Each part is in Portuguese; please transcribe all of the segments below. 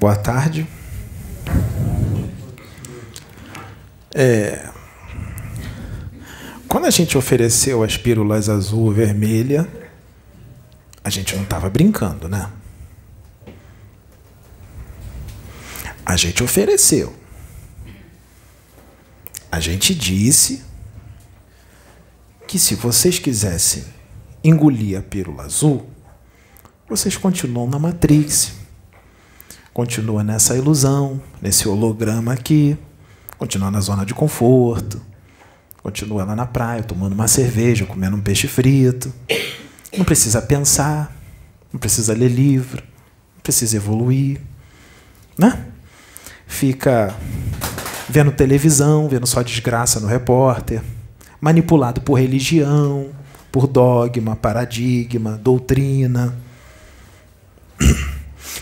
Boa tarde. É, quando a gente ofereceu as pílulas azul e vermelha, a gente não estava brincando, né? A gente ofereceu. A gente disse que se vocês quisessem engolir a pílula azul, vocês continuam na Matrix. Continua nessa ilusão, nesse holograma aqui, continua na zona de conforto, continua lá na praia tomando uma cerveja, comendo um peixe frito. Não precisa pensar, não precisa ler livro, não precisa evoluir, né? Fica vendo televisão, vendo só desgraça no repórter, manipulado por religião, por dogma, paradigma, doutrina.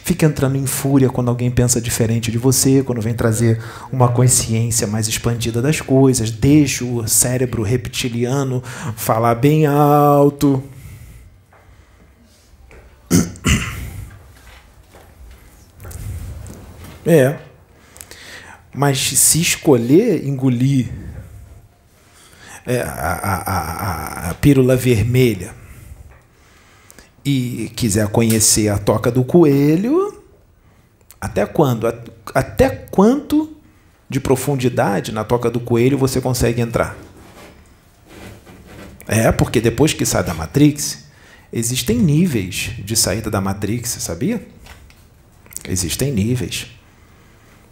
Fica entrando em fúria quando alguém pensa diferente de você, quando vem trazer uma consciência mais expandida das coisas. Deixa o cérebro reptiliano falar bem alto. É. Mas se escolher engolir é, a, a, a, a pílula vermelha e quiser conhecer a toca do coelho, até quando? Até quanto de profundidade na toca do coelho você consegue entrar? É, porque depois que sai da Matrix, existem níveis de saída da Matrix, sabia? Existem níveis.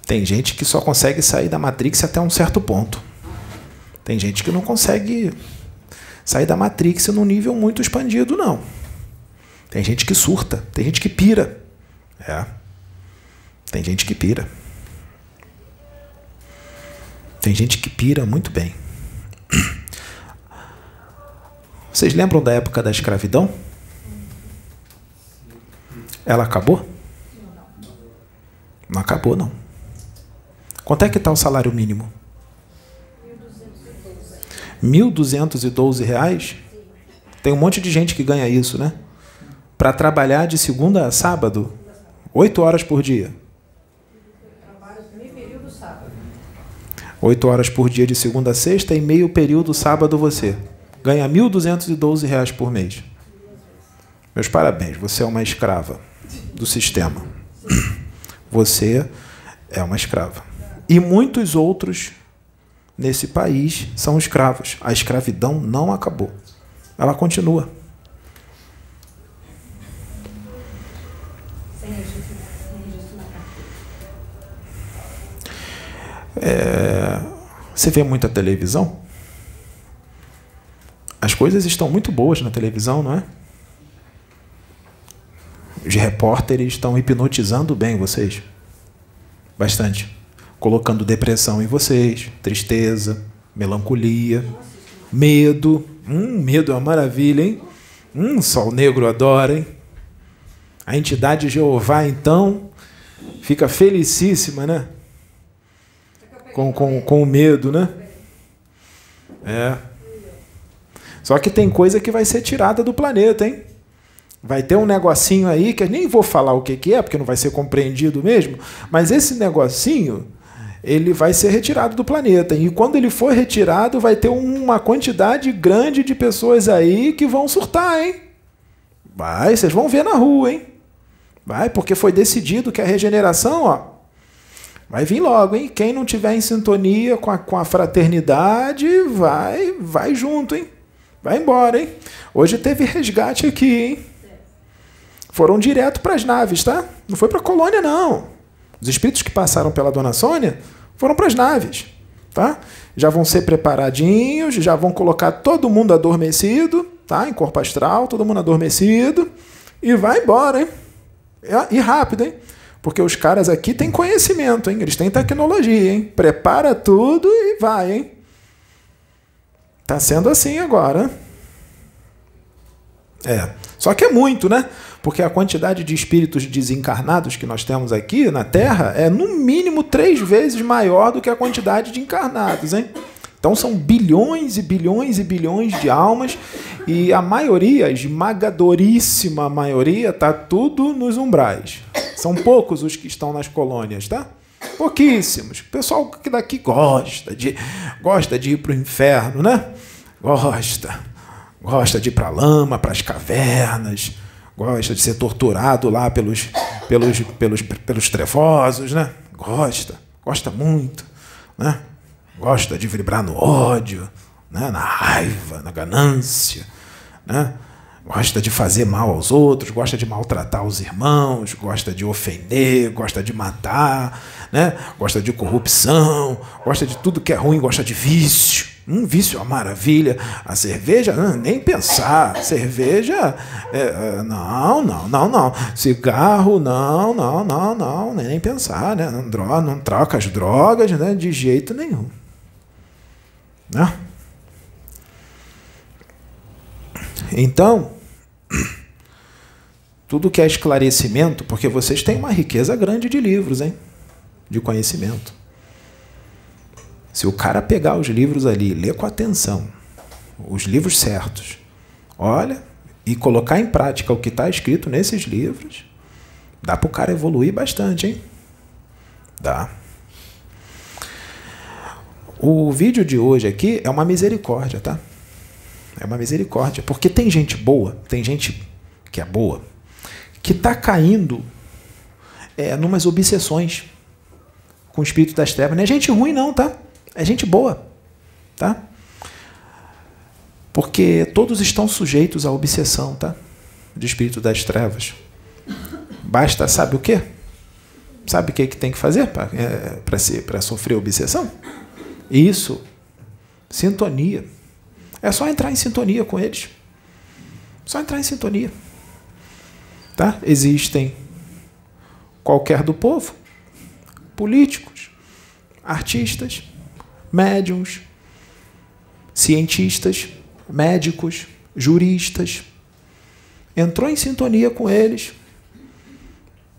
Tem gente que só consegue sair da Matrix até um certo ponto. Tem gente que não consegue sair da Matrix num nível muito expandido, não. Tem gente que surta, tem gente que pira. É. Tem gente que pira. Tem gente que pira muito bem. Vocês lembram da época da escravidão? Ela acabou? Não acabou, não. Quanto é que está o salário mínimo? 1.212 reais? Tem um monte de gente que ganha isso, né? Para trabalhar de segunda a sábado, oito horas por dia. Oito horas por dia de segunda a sexta e meio período sábado você. Ganha R$ 1.212 por mês. Meus parabéns, você é uma escrava do sistema. Você é uma escrava. E muitos outros nesse país são escravos. A escravidão não acabou. Ela continua. É, você vê muita televisão? As coisas estão muito boas na televisão, não é? Os repórteres estão hipnotizando bem vocês. Bastante. Colocando depressão em vocês, tristeza, melancolia, medo. Hum, medo é uma maravilha, hein? Hum, sol negro adora, hein? A entidade Jeová, então, fica felicíssima, né? Com, com, com o medo, né? É. Só que tem coisa que vai ser tirada do planeta, hein? Vai ter um negocinho aí que eu nem vou falar o que, que é, porque não vai ser compreendido mesmo, mas esse negocinho ele vai ser retirado do planeta. E quando ele for retirado, vai ter uma quantidade grande de pessoas aí que vão surtar, hein? Vai, vocês vão ver na rua, hein? Vai, porque foi decidido que a regeneração, ó, Vai vir logo, hein? Quem não tiver em sintonia com a, com a fraternidade, vai, vai junto, hein? Vai embora, hein? Hoje teve resgate aqui, hein? Foram direto para as naves, tá? Não foi para a colônia, não. Os espíritos que passaram pela Dona Sônia foram para as naves, tá? Já vão ser preparadinhos, já vão colocar todo mundo adormecido, tá? Em corpo astral, todo mundo adormecido. E vai embora, hein? E rápido, hein? Porque os caras aqui têm conhecimento, hein? Eles têm tecnologia, hein? Prepara tudo e vai, hein? Tá sendo assim agora. É. Só que é muito, né? Porque a quantidade de espíritos desencarnados que nós temos aqui na Terra é no mínimo três vezes maior do que a quantidade de encarnados, hein? Então são bilhões e bilhões e bilhões de almas e a maioria, a esmagadoríssima maioria, tá tudo nos umbrais. São poucos os que estão nas colônias, tá? Pouquíssimos. O pessoal que daqui gosta de gosta de ir para o inferno, né? Gosta. Gosta de ir para a lama, para as cavernas, gosta de ser torturado lá pelos, pelos, pelos, pelos trevosos, né? Gosta, gosta muito, né? Gosta de vibrar no ódio, né? na raiva, na ganância, né? gosta de fazer mal aos outros, gosta de maltratar os irmãos, gosta de ofender, gosta de matar, né? gosta de corrupção, gosta de tudo que é ruim, gosta de vício. Um vício é uma maravilha. A cerveja, nem pensar. Cerveja, é, não, não, não, não. Cigarro, não, não, não, não. Nem pensar, né? Não, droga, não troca as drogas né? de jeito nenhum. Né? Então, tudo que é esclarecimento, porque vocês têm uma riqueza grande de livros, hein? De conhecimento. Se o cara pegar os livros ali, ler com atenção, os livros certos, olha, e colocar em prática o que está escrito nesses livros, dá para o cara evoluir bastante, hein? Dá. O vídeo de hoje aqui é uma misericórdia, tá? É uma misericórdia. Porque tem gente boa, tem gente que é boa, que está caindo é, numas obsessões com o espírito das trevas. Não é gente ruim, não, tá? É gente boa, tá? Porque todos estão sujeitos à obsessão, tá? Do espírito das trevas. Basta, sabe o quê? Sabe o que, que tem que fazer para é, sofrer obsessão? Isso. Sintonia. É só entrar em sintonia com eles. Só entrar em sintonia. Tá? Existem qualquer do povo, políticos, artistas, médiums, cientistas, médicos, juristas. Entrou em sintonia com eles.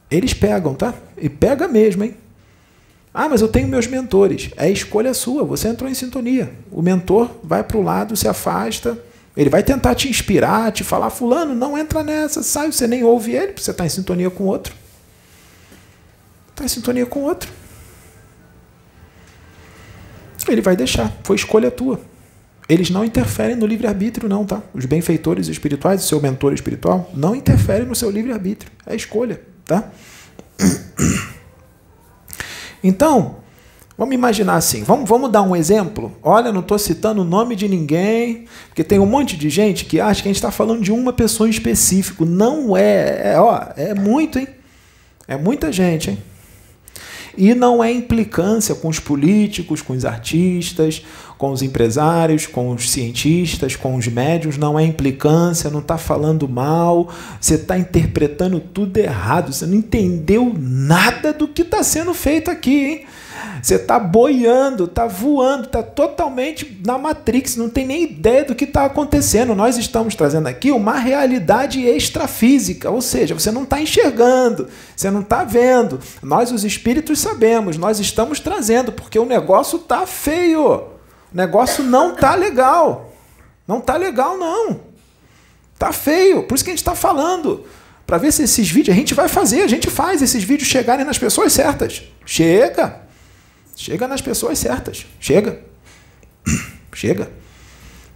Eles pegam, tá? E pega mesmo, hein? Ah, mas eu tenho meus mentores. É escolha sua, você entrou em sintonia. O mentor vai para o lado, se afasta. Ele vai tentar te inspirar, te falar, fulano, não entra nessa, sai, você nem ouve ele, porque você está em sintonia com outro. Está em sintonia com outro. Ele vai deixar, foi escolha tua. Eles não interferem no livre-arbítrio, não, tá? Os benfeitores espirituais, o seu mentor espiritual, não interferem no seu livre-arbítrio. É escolha, tá? Então, vamos imaginar assim, vamos, vamos dar um exemplo? Olha, não estou citando o nome de ninguém, porque tem um monte de gente que acha que a gente está falando de uma pessoa em específico. Não é, é, ó, é muito, hein? É muita gente, hein? E não é implicância com os políticos, com os artistas, com os empresários, com os cientistas, com os médios, não é implicância, não está falando mal, você está interpretando tudo errado, você não entendeu nada do que está sendo feito aqui, hein? Você está boiando, está voando, está totalmente na Matrix, não tem nem ideia do que está acontecendo. Nós estamos trazendo aqui uma realidade extrafísica, ou seja, você não está enxergando, você não está vendo. Nós, os espíritos, sabemos, nós estamos trazendo, porque o negócio está feio. O negócio não está legal. Não está legal, não. Está feio. Por isso que a gente está falando para ver se esses vídeos a gente vai fazer, a gente faz esses vídeos chegarem nas pessoas certas. Chega. Chega nas pessoas certas. Chega. Chega.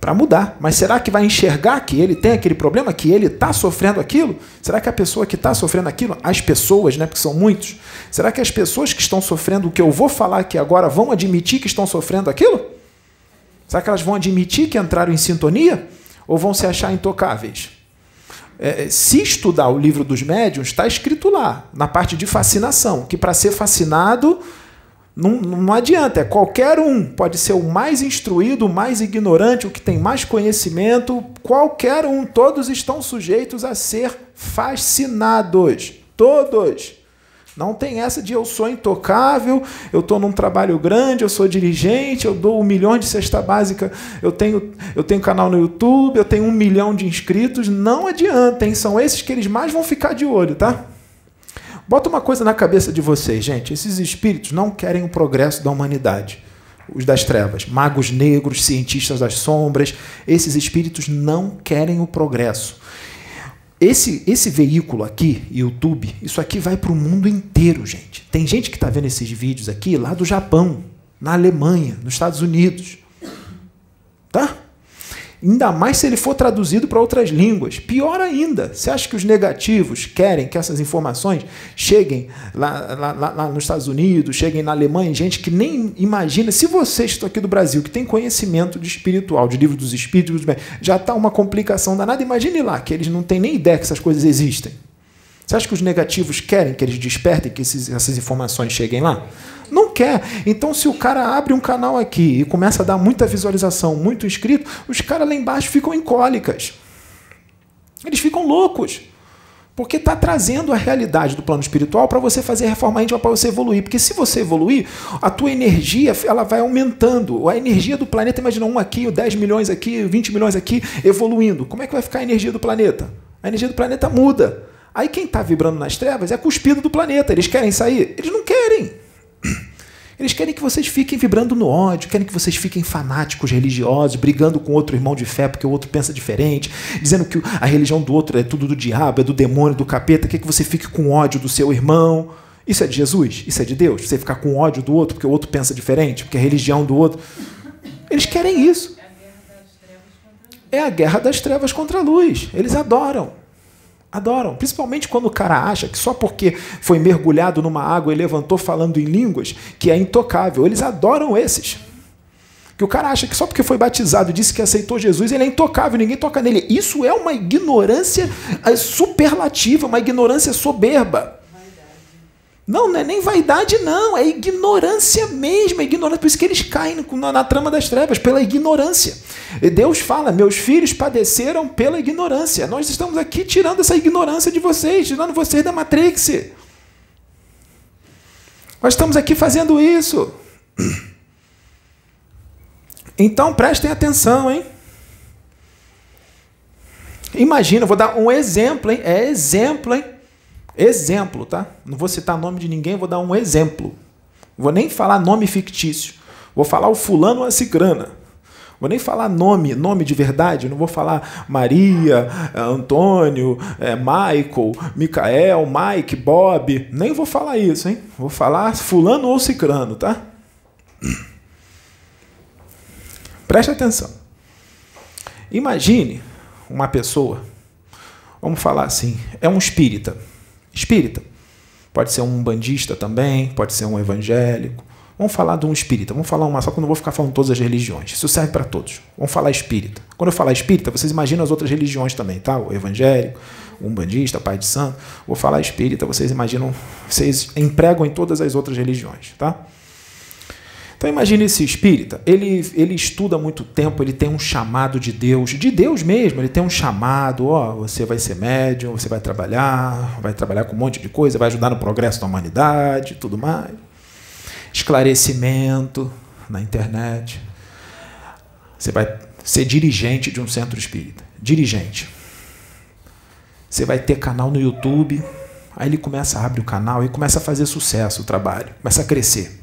Para mudar. Mas será que vai enxergar que ele tem aquele problema, que ele está sofrendo aquilo? Será que a pessoa que está sofrendo aquilo, as pessoas, né, porque são muitos, será que as pessoas que estão sofrendo o que eu vou falar aqui agora vão admitir que estão sofrendo aquilo? Será que elas vão admitir que entraram em sintonia? Ou vão se achar intocáveis? É, se estudar o livro dos médiuns, está escrito lá, na parte de fascinação, que para ser fascinado não, não adianta, é qualquer um, pode ser o mais instruído, o mais ignorante, o que tem mais conhecimento, qualquer um, todos estão sujeitos a ser fascinados. Todos. Não tem essa de eu sou intocável, eu estou num trabalho grande, eu sou dirigente, eu dou um milhão de cesta básica, eu tenho, eu tenho canal no YouTube, eu tenho um milhão de inscritos. Não adianta, hein? São esses que eles mais vão ficar de olho, tá? Bota uma coisa na cabeça de vocês, gente. Esses espíritos não querem o progresso da humanidade. Os das trevas, magos negros, cientistas das sombras, esses espíritos não querem o progresso. esse, esse veículo aqui, YouTube, isso aqui vai para o mundo inteiro, gente. Tem gente que está vendo esses vídeos aqui lá do Japão, na Alemanha, nos Estados Unidos. Tá? Ainda mais se ele for traduzido para outras línguas. Pior ainda, você acha que os negativos querem que essas informações cheguem lá, lá, lá, lá nos Estados Unidos, cheguem na Alemanha, gente que nem imagina. Se vocês estão aqui do Brasil, que tem conhecimento de espiritual, de livro dos espíritos, já está uma complicação danada. Imagine lá, que eles não têm nem ideia que essas coisas existem. Você acha que os negativos querem que eles despertem, que esses, essas informações cheguem lá? Não quer. Então, se o cara abre um canal aqui e começa a dar muita visualização, muito inscrito, os caras lá embaixo ficam em cólicas. Eles ficam loucos. Porque está trazendo a realidade do plano espiritual para você fazer reforma íntima, para você evoluir. Porque se você evoluir, a tua energia ela vai aumentando. A energia do planeta, imagina um aqui, 10 milhões aqui, 20 milhões aqui, evoluindo. Como é que vai ficar a energia do planeta? A energia do planeta muda. Aí quem está vibrando nas trevas é cuspido do planeta. Eles querem sair? Eles não querem. Eles querem que vocês fiquem vibrando no ódio, querem que vocês fiquem fanáticos religiosos, brigando com outro irmão de fé porque o outro pensa diferente, dizendo que a religião do outro é tudo do diabo, é do demônio, do capeta, quer que você fique com ódio do seu irmão. Isso é de Jesus? Isso é de Deus? Você ficar com ódio do outro porque o outro pensa diferente, porque a religião do outro. Eles querem isso. É a guerra das trevas contra a luz. Eles adoram. Adoram. Principalmente quando o cara acha que só porque foi mergulhado numa água e levantou falando em línguas, que é intocável. Eles adoram esses. Que o cara acha que só porque foi batizado disse que aceitou Jesus, ele é intocável, ninguém toca nele. Isso é uma ignorância é, superlativa, uma ignorância soberba. Não, não é nem vaidade, não, é ignorância mesmo, é ignorância. Por isso que eles caem na, na trama das trevas, pela ignorância. E Deus fala: meus filhos padeceram pela ignorância. Nós estamos aqui tirando essa ignorância de vocês, tirando vocês da Matrix. Nós estamos aqui fazendo isso. Então prestem atenção, hein? Imagina, vou dar um exemplo, hein? É exemplo, hein? Exemplo, tá? Não vou citar nome de ninguém, vou dar um exemplo. Vou nem falar nome fictício. Vou falar o fulano ou a cicrana. Vou nem falar nome, nome de verdade. Não vou falar Maria, Antônio, é, Michael, Micael, Mike, Bob. Nem vou falar isso, hein? Vou falar fulano ou cicrano, tá? Preste atenção. Imagine uma pessoa, vamos falar assim, é um espírita espírita. Pode ser um bandista também, pode ser um evangélico. Vamos falar de um espírita. Vamos falar uma só que eu não vou ficar falando todas as religiões. Isso serve para todos. Vamos falar espírita. Quando eu falar espírita, vocês imaginam as outras religiões também, tá? O evangélico, um bandista, pai de santo. Vou falar espírita, vocês imaginam, vocês empregam em todas as outras religiões, tá? Então imagine esse espírita, ele, ele estuda muito tempo, ele tem um chamado de Deus, de Deus mesmo, ele tem um chamado, ó, você vai ser médium, você vai trabalhar, vai trabalhar com um monte de coisa, vai ajudar no progresso da humanidade, tudo mais. Esclarecimento na internet. Você vai ser dirigente de um centro espírita. Dirigente. Você vai ter canal no YouTube. Aí ele começa a abrir o canal e começa a fazer sucesso o trabalho, começa a crescer.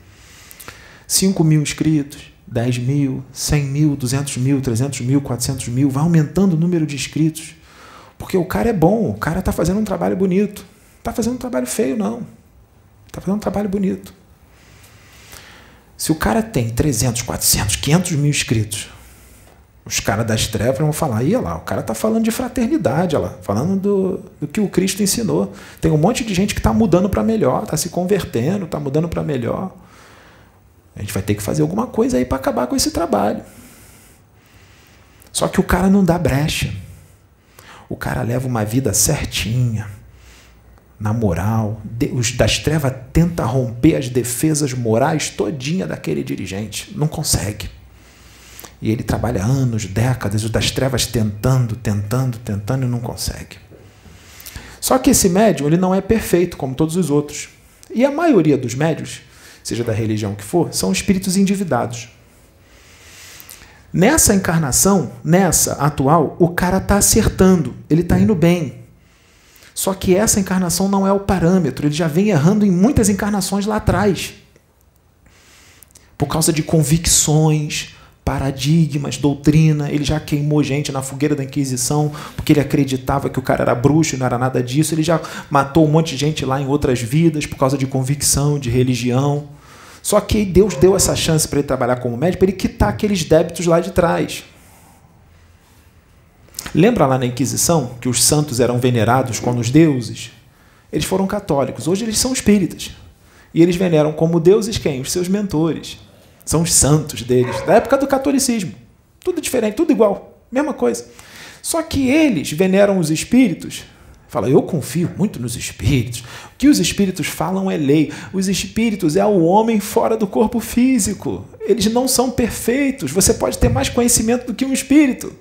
5 mil inscritos, 10 mil, 100 mil, 200 mil, 300 mil, 400 mil, vai aumentando o número de inscritos. Porque o cara é bom, o cara está fazendo um trabalho bonito. Está fazendo um trabalho feio, não. Está fazendo um trabalho bonito. Se o cara tem 300, 400, 500 mil inscritos, os caras das trevas vão falar, ia lá, o cara está falando de fraternidade, olha lá, falando do, do que o Cristo ensinou. Tem um monte de gente que está mudando para melhor, está se convertendo, está mudando para melhor. A gente vai ter que fazer alguma coisa aí para acabar com esse trabalho. Só que o cara não dá brecha. O cara leva uma vida certinha, na moral. Os das trevas tenta romper as defesas morais todinha daquele dirigente. Não consegue. E ele trabalha anos, décadas, os das trevas tentando, tentando, tentando e não consegue. Só que esse médium ele não é perfeito como todos os outros. E a maioria dos médios seja da religião que for, são espíritos endividados. Nessa encarnação, nessa atual, o cara está acertando, ele está indo bem. Só que essa encarnação não é o parâmetro, ele já vem errando em muitas encarnações lá atrás. Por causa de convicções, paradigmas, doutrina. Ele já queimou gente na fogueira da Inquisição porque ele acreditava que o cara era bruxo e não era nada disso. Ele já matou um monte de gente lá em outras vidas por causa de convicção, de religião. Só que Deus deu essa chance para ele trabalhar como médico, para ele quitar aqueles débitos lá de trás. Lembra lá na Inquisição que os santos eram venerados como os deuses? Eles foram católicos. Hoje eles são espíritas. E eles veneram como deuses quem? Os seus mentores. São os santos deles, da época do catolicismo. Tudo diferente, tudo igual, mesma coisa. Só que eles veneram os espíritos. Fala, eu confio muito nos espíritos. O que os espíritos falam é lei. Os espíritos é o homem fora do corpo físico. Eles não são perfeitos. Você pode ter mais conhecimento do que um espírito.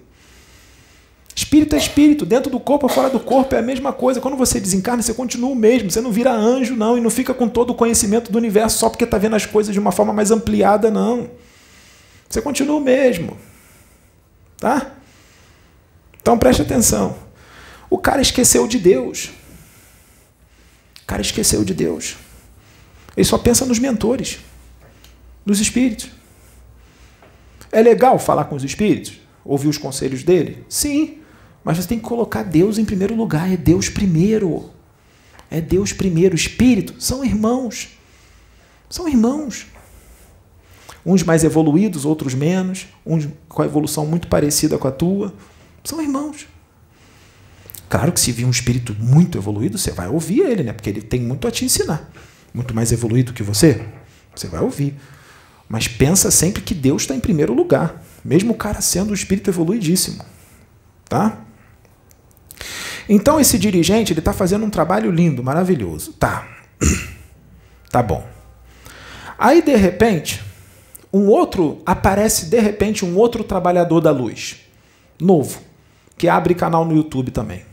Espírito é espírito, dentro do corpo ou fora do corpo é a mesma coisa. Quando você desencarna, você continua o mesmo. Você não vira anjo, não, e não fica com todo o conhecimento do universo só porque está vendo as coisas de uma forma mais ampliada, não. Você continua o mesmo. Tá? Então preste atenção. O cara esqueceu de Deus. O cara esqueceu de Deus. Ele só pensa nos mentores, nos espíritos. É legal falar com os espíritos? Ouvir os conselhos dele? Sim. Mas você tem que colocar Deus em primeiro lugar. É Deus primeiro. É Deus primeiro. Espírito são irmãos. São irmãos. Uns mais evoluídos, outros menos. Uns com a evolução muito parecida com a tua. São irmãos. Claro que se vir um espírito muito evoluído, você vai ouvir ele, né? Porque ele tem muito a te ensinar. Muito mais evoluído que você. Você vai ouvir. Mas pensa sempre que Deus está em primeiro lugar. Mesmo o cara sendo um espírito evoluidíssimo. Tá? Então esse dirigente ele está fazendo um trabalho lindo, maravilhoso. Tá. Tá bom. Aí de repente, um outro aparece de repente um outro trabalhador da luz, novo, que abre canal no YouTube também.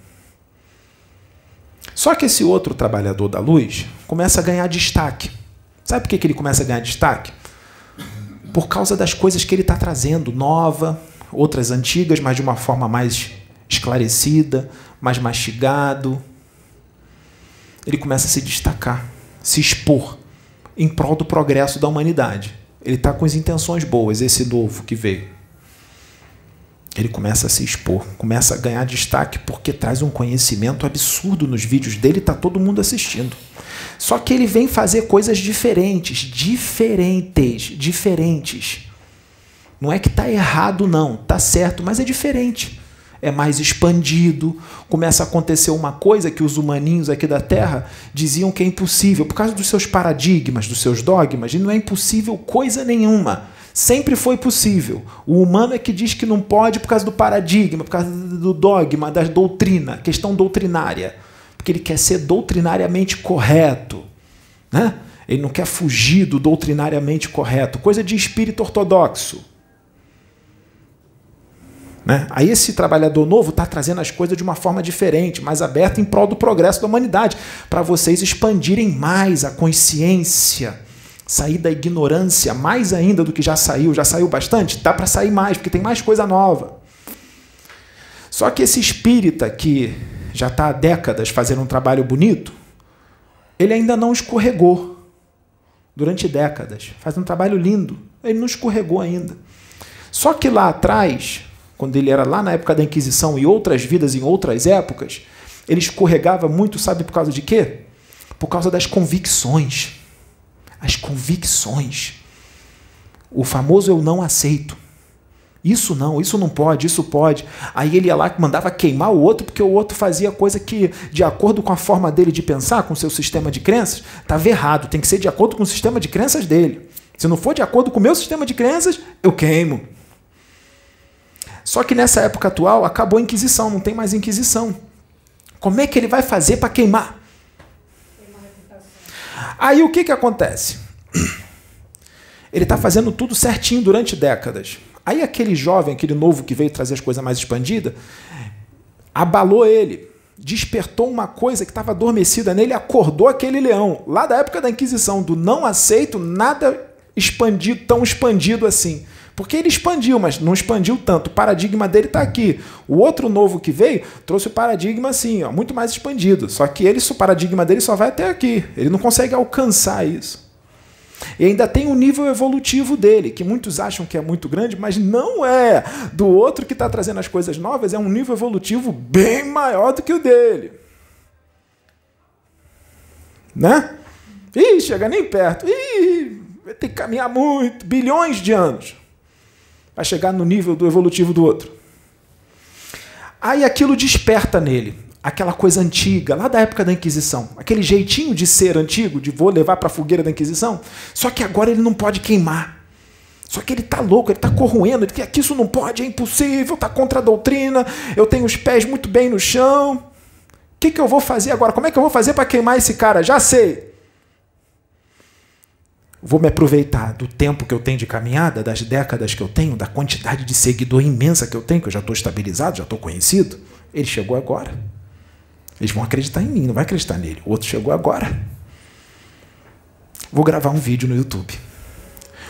Só que esse outro trabalhador da luz começa a ganhar destaque. Sabe por que ele começa a ganhar destaque? Por causa das coisas que ele está trazendo, nova, outras antigas, mas de uma forma mais esclarecida, mais mastigado. Ele começa a se destacar, se expor em prol do progresso da humanidade. Ele está com as intenções boas, esse novo que veio. Ele começa a se expor, começa a ganhar destaque porque traz um conhecimento absurdo nos vídeos dele, está todo mundo assistindo. Só que ele vem fazer coisas diferentes, diferentes, diferentes. Não é que está errado, não, está certo, mas é diferente é mais expandido, começa a acontecer uma coisa que os humaninhos aqui da Terra diziam que é impossível, por causa dos seus paradigmas, dos seus dogmas, e não é impossível coisa nenhuma. Sempre foi possível. O humano é que diz que não pode por causa do paradigma, por causa do dogma, da doutrina, questão doutrinária. Porque ele quer ser doutrinariamente correto. Né? Ele não quer fugir do doutrinariamente correto. Coisa de espírito ortodoxo. Né? Aí esse trabalhador novo está trazendo as coisas de uma forma diferente, mais aberta em prol do progresso da humanidade, para vocês expandirem mais a consciência, sair da ignorância mais ainda do que já saiu. Já saiu bastante? Dá para sair mais, porque tem mais coisa nova. Só que esse espírita que já está há décadas fazendo um trabalho bonito, ele ainda não escorregou durante décadas. Faz um trabalho lindo. Ele não escorregou ainda. Só que lá atrás, quando ele era lá na época da Inquisição e outras vidas em outras épocas, ele escorregava muito, sabe por causa de quê? Por causa das convicções. As convicções. O famoso eu não aceito. Isso não, isso não pode, isso pode. Aí ele ia lá que mandava queimar o outro porque o outro fazia coisa que, de acordo com a forma dele de pensar, com o seu sistema de crenças, estava errado. Tem que ser de acordo com o sistema de crenças dele. Se não for de acordo com o meu sistema de crenças, eu queimo. Só que nessa época atual acabou a Inquisição, não tem mais Inquisição. Como é que ele vai fazer para queimar? Aí o que, que acontece? Ele está fazendo tudo certinho durante décadas. Aí aquele jovem, aquele novo que veio trazer as coisas mais expandidas, abalou ele, despertou uma coisa que estava adormecida nele, acordou aquele leão, lá da época da Inquisição, do não aceito nada expandido, tão expandido assim. Porque ele expandiu, mas não expandiu tanto. O paradigma dele está aqui. O outro novo que veio trouxe o paradigma assim, ó, muito mais expandido. Só que ele, o paradigma dele só vai até aqui. Ele não consegue alcançar isso. E ainda tem um nível evolutivo dele, que muitos acham que é muito grande, mas não é. Do outro que está trazendo as coisas novas, é um nível evolutivo bem maior do que o dele. Né? Ih, chega nem perto. Ih, vai ter que caminhar muito, bilhões de anos, para chegar no nível do evolutivo do outro. Aí aquilo desperta nele aquela coisa antiga, lá da época da Inquisição, aquele jeitinho de ser antigo, de vou levar para a fogueira da Inquisição, só que agora ele não pode queimar. Só que ele está louco, ele está corroendo, ele quer que isso não pode, é impossível, está contra a doutrina, eu tenho os pés muito bem no chão. O que, que eu vou fazer agora? Como é que eu vou fazer para queimar esse cara? Já sei. Vou me aproveitar do tempo que eu tenho de caminhada, das décadas que eu tenho, da quantidade de seguidor imensa que eu tenho, que eu já estou estabilizado, já estou conhecido. Ele chegou agora. Eles vão acreditar em mim, não vai acreditar nele. O outro chegou agora. Vou gravar um vídeo no YouTube.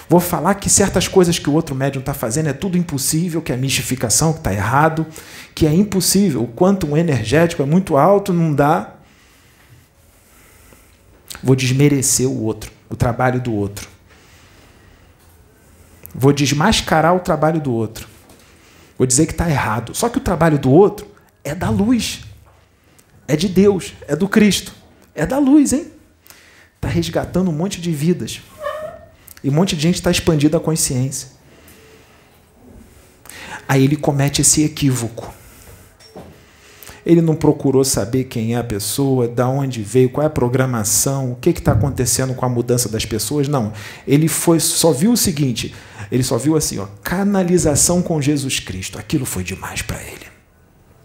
Vou falar que certas coisas que o outro médium está fazendo é tudo impossível, que é mistificação, que está errado, que é impossível. O quanto energético é muito alto, não dá. Vou desmerecer o outro, o trabalho do outro. Vou desmascarar o trabalho do outro. Vou dizer que está errado. Só que o trabalho do outro é da luz é de Deus, é do Cristo, é da luz, hein? Está resgatando um monte de vidas. E um monte de gente está expandindo a consciência. Aí ele comete esse equívoco. Ele não procurou saber quem é a pessoa, da onde veio, qual é a programação, o que está acontecendo com a mudança das pessoas. Não. Ele foi, só viu o seguinte: ele só viu assim, ó, canalização com Jesus Cristo. Aquilo foi demais para ele.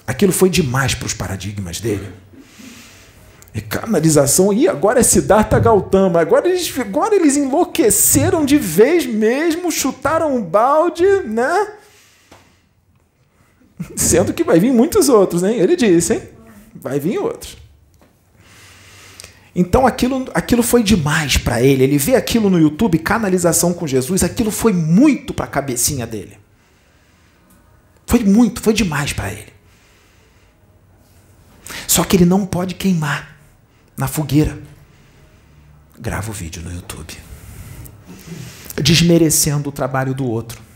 Aquilo foi demais para os paradigmas dele. E canalização, e agora é Siddhartha Gautama. Agora eles, agora eles enlouqueceram de vez mesmo, chutaram um balde, né? Sendo que vai vir muitos outros, hein? Ele disse, hein? Vai vir outros. Então aquilo, aquilo foi demais para ele. Ele vê aquilo no YouTube, canalização com Jesus, aquilo foi muito para a cabecinha dele. Foi muito, foi demais para ele. Só que ele não pode queimar na fogueira. Grava o vídeo no YouTube. Desmerecendo o trabalho do outro.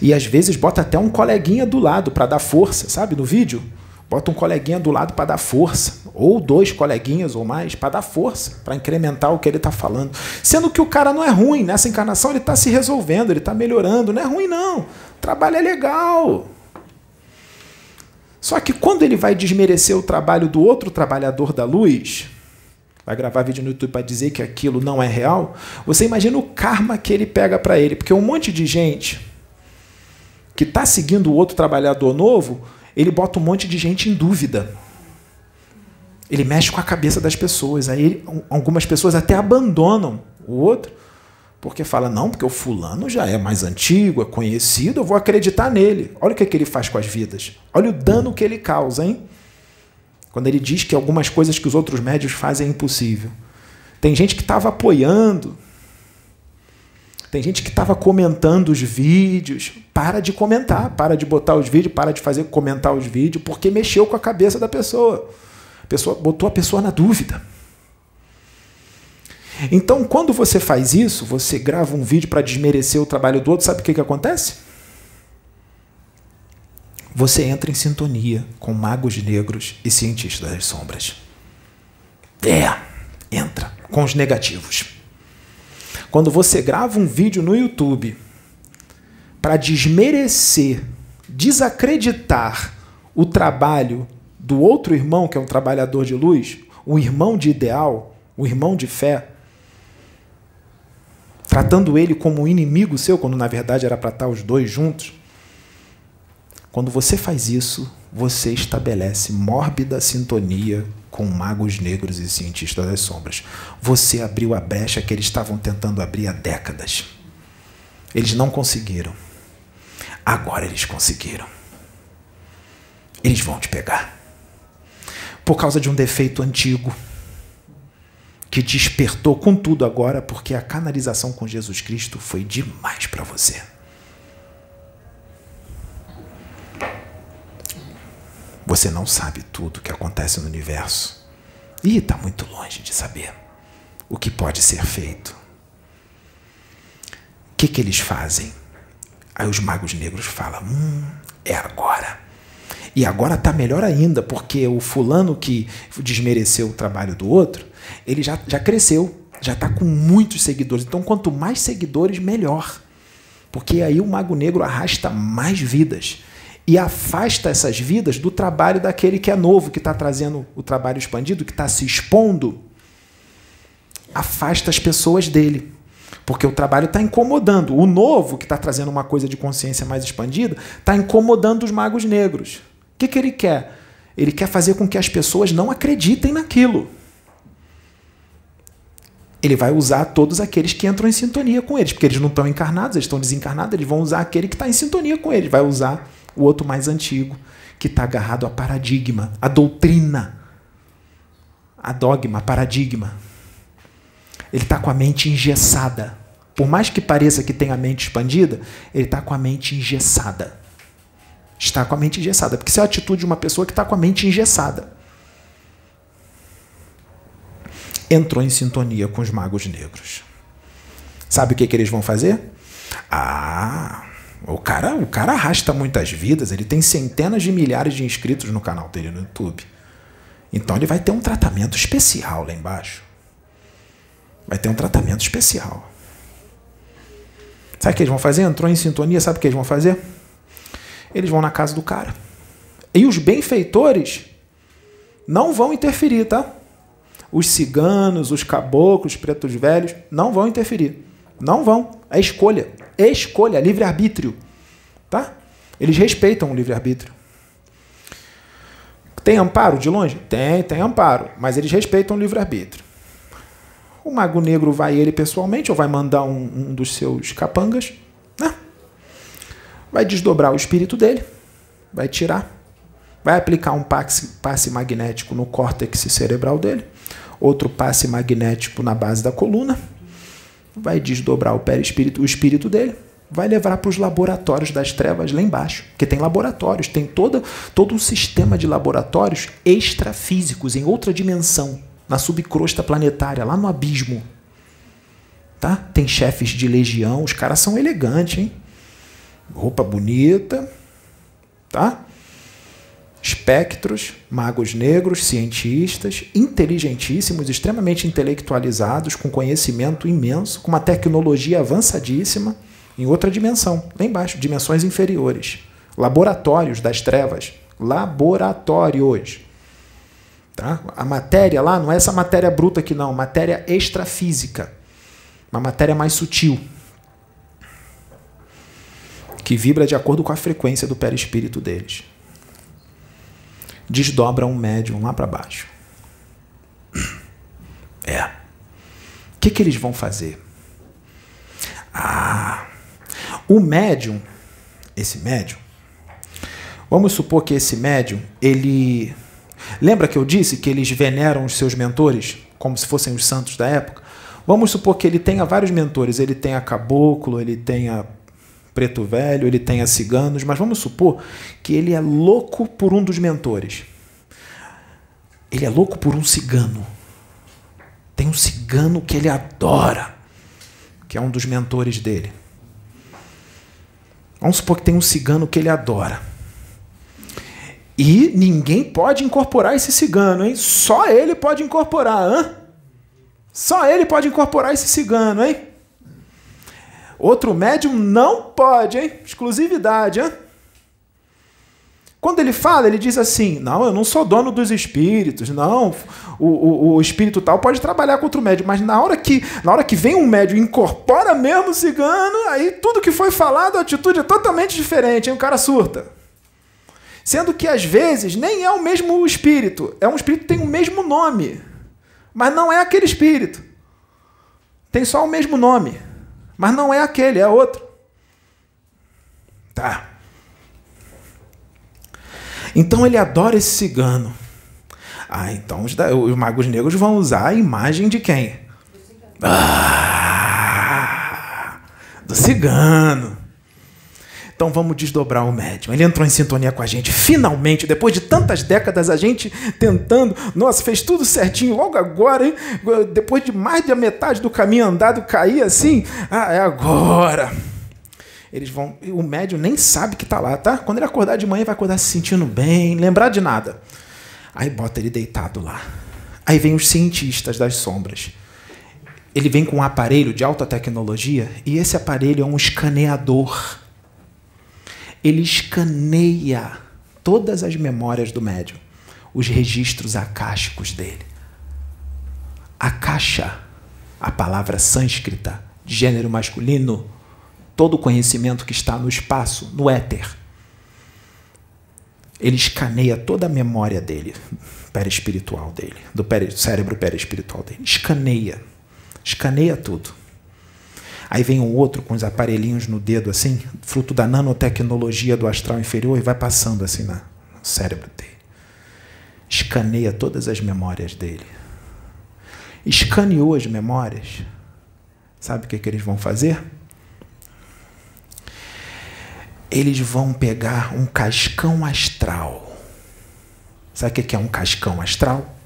E às vezes bota até um coleguinha do lado para dar força, sabe? No vídeo. Bota um coleguinha do lado para dar força. Ou dois coleguinhas ou mais para dar força, para incrementar o que ele está falando. Sendo que o cara não é ruim. Nessa encarnação ele está se resolvendo, ele está melhorando. Não é ruim, não. O trabalho é legal. Só que quando ele vai desmerecer o trabalho do outro trabalhador da luz, vai gravar vídeo no YouTube para dizer que aquilo não é real, você imagina o karma que ele pega para ele, porque um monte de gente que está seguindo o outro trabalhador novo, ele bota um monte de gente em dúvida. Ele mexe com a cabeça das pessoas. Aí ele, algumas pessoas até abandonam o outro porque fala, não, porque o fulano já é mais antigo, é conhecido, eu vou acreditar nele. Olha o que, é que ele faz com as vidas. Olha o dano que ele causa, hein? Quando ele diz que algumas coisas que os outros médios fazem é impossível. Tem gente que estava apoiando. Tem gente que estava comentando os vídeos. Para de comentar, para de botar os vídeos, para de fazer comentar os vídeos, porque mexeu com a cabeça da pessoa. A pessoa botou a pessoa na dúvida. Então, quando você faz isso, você grava um vídeo para desmerecer o trabalho do outro, sabe o que, que acontece? Você entra em sintonia com magos negros e cientistas das sombras. É, entra com os negativos. Quando você grava um vídeo no YouTube para desmerecer, desacreditar o trabalho do outro irmão, que é um trabalhador de luz, um irmão de ideal, um irmão de fé, tratando ele como um inimigo seu, quando na verdade era para estar os dois juntos. Quando você faz isso, você estabelece mórbida sintonia com magos negros e cientistas das sombras. Você abriu a brecha que eles estavam tentando abrir há décadas. Eles não conseguiram. Agora eles conseguiram. Eles vão te pegar. Por causa de um defeito antigo que despertou com tudo agora, porque a canalização com Jesus Cristo foi demais para você. Você não sabe tudo o que acontece no universo. E está muito longe de saber. o que pode ser feito. O que, que eles fazem? Aí os magos negros falam: hum, é agora. E agora está melhor ainda, porque o fulano que desmereceu o trabalho do outro, ele já, já cresceu, já está com muitos seguidores. Então, quanto mais seguidores, melhor. Porque aí o Mago Negro arrasta mais vidas e afasta essas vidas do trabalho daquele que é novo, que está trazendo o trabalho expandido, que está se expondo. Afasta as pessoas dele. Porque o trabalho está incomodando. O novo, que está trazendo uma coisa de consciência mais expandida, está incomodando os magos negros. O que, que ele quer? Ele quer fazer com que as pessoas não acreditem naquilo. Ele vai usar todos aqueles que entram em sintonia com eles, porque eles não estão encarnados, eles estão desencarnados, eles vão usar aquele que está em sintonia com eles. Vai usar o outro mais antigo, que está agarrado a paradigma, a doutrina, a dogma, a paradigma. Ele está com a mente engessada. Por mais que pareça que tenha a mente expandida, ele está com a mente engessada. Está com a mente engessada. Porque isso é a atitude de uma pessoa que está com a mente engessada. Entrou em sintonia com os magos negros. Sabe o que, que eles vão fazer? Ah, o cara, o cara arrasta muitas vidas, ele tem centenas de milhares de inscritos no canal dele no YouTube. Então ele vai ter um tratamento especial lá embaixo. Vai ter um tratamento especial. Sabe o que eles vão fazer? Entrou em sintonia, sabe o que eles vão fazer? Eles vão na casa do cara. E os benfeitores não vão interferir, tá? Os ciganos, os caboclos, os pretos velhos, não vão interferir. Não vão. É escolha. Escolha, livre-arbítrio. Tá? Eles respeitam o livre-arbítrio. Tem amparo de longe? Tem, tem amparo. Mas eles respeitam o livre-arbítrio. O Mago Negro vai ele pessoalmente ou vai mandar um, um dos seus capangas? Né? Vai desdobrar o espírito dele, vai tirar, vai aplicar um passe, passe magnético no córtex cerebral dele, outro passe magnético na base da coluna, vai desdobrar o perispírito, o espírito dele, vai levar para os laboratórios das trevas lá embaixo, porque tem laboratórios, tem todo, todo um sistema de laboratórios extrafísicos em outra dimensão na subcrosta planetária, lá no abismo. Tá? Tem chefes de legião, os caras são elegantes, hein? Roupa bonita, tá? Espectros, magos negros, cientistas, inteligentíssimos, extremamente intelectualizados, com conhecimento imenso, com uma tecnologia avançadíssima, em outra dimensão, lá embaixo, dimensões inferiores. Laboratórios das trevas. Laboratórios. Tá? A matéria lá não é essa matéria bruta aqui, não. Matéria extrafísica. Uma matéria mais sutil. Que vibra de acordo com a frequência do perispírito deles. Desdobra um médium lá para baixo. É. O que, que eles vão fazer? Ah, o médium, esse médium, vamos supor que esse médium, ele Lembra que eu disse que eles veneram os seus mentores como se fossem os santos da época? Vamos supor que ele tenha vários mentores. Ele tenha caboclo, ele tenha preto velho, ele tenha ciganos, mas vamos supor que ele é louco por um dos mentores. Ele é louco por um cigano. Tem um cigano que ele adora, que é um dos mentores dele. Vamos supor que tem um cigano que ele adora. E ninguém pode incorporar esse cigano, hein? Só ele pode incorporar, hã? Só ele pode incorporar esse cigano, hein? Outro médium não pode, hein? Exclusividade, hein? Quando ele fala, ele diz assim: Não, eu não sou dono dos espíritos, não. O, o, o espírito tal pode trabalhar contra o médium, mas na hora que na hora que vem um médium incorpora mesmo o cigano, aí tudo que foi falado, a atitude é totalmente diferente, hein? O cara surta. Sendo que às vezes nem é o mesmo espírito, é um espírito que tem o mesmo nome, mas não é aquele espírito. Tem só o mesmo nome, mas não é aquele, é outro. Tá. Então ele adora esse cigano. Ah, então os, os magos negros vão usar a imagem de quem? Ah, do cigano. Então vamos desdobrar o médium. Ele entrou em sintonia com a gente. Finalmente, depois de tantas décadas, a gente tentando. Nossa, fez tudo certinho logo agora, hein? Depois de mais da metade do caminho andado, cair assim. Ah, é agora. Eles vão. O médium nem sabe que está lá, tá? Quando ele acordar de manhã, vai acordar se sentindo bem, lembrar de nada. Aí bota ele deitado lá. Aí vem os cientistas das sombras. Ele vem com um aparelho de alta tecnologia e esse aparelho é um escaneador. Ele escaneia todas as memórias do médium, os registros acásticos dele. A caixa, a palavra sânscrita, de gênero masculino, todo o conhecimento que está no espaço, no éter. Ele escaneia toda a memória dele, perispiritual dele, do cérebro perispiritual dele. Escaneia. Escaneia tudo. Aí vem um outro com os aparelhinhos no dedo, assim, fruto da nanotecnologia do astral inferior, e vai passando assim no cérebro dele. Escaneia todas as memórias dele. Escaneou as memórias. Sabe o que, que eles vão fazer? eles vão pegar um cascão astral. Sabe o que é um cascão astral?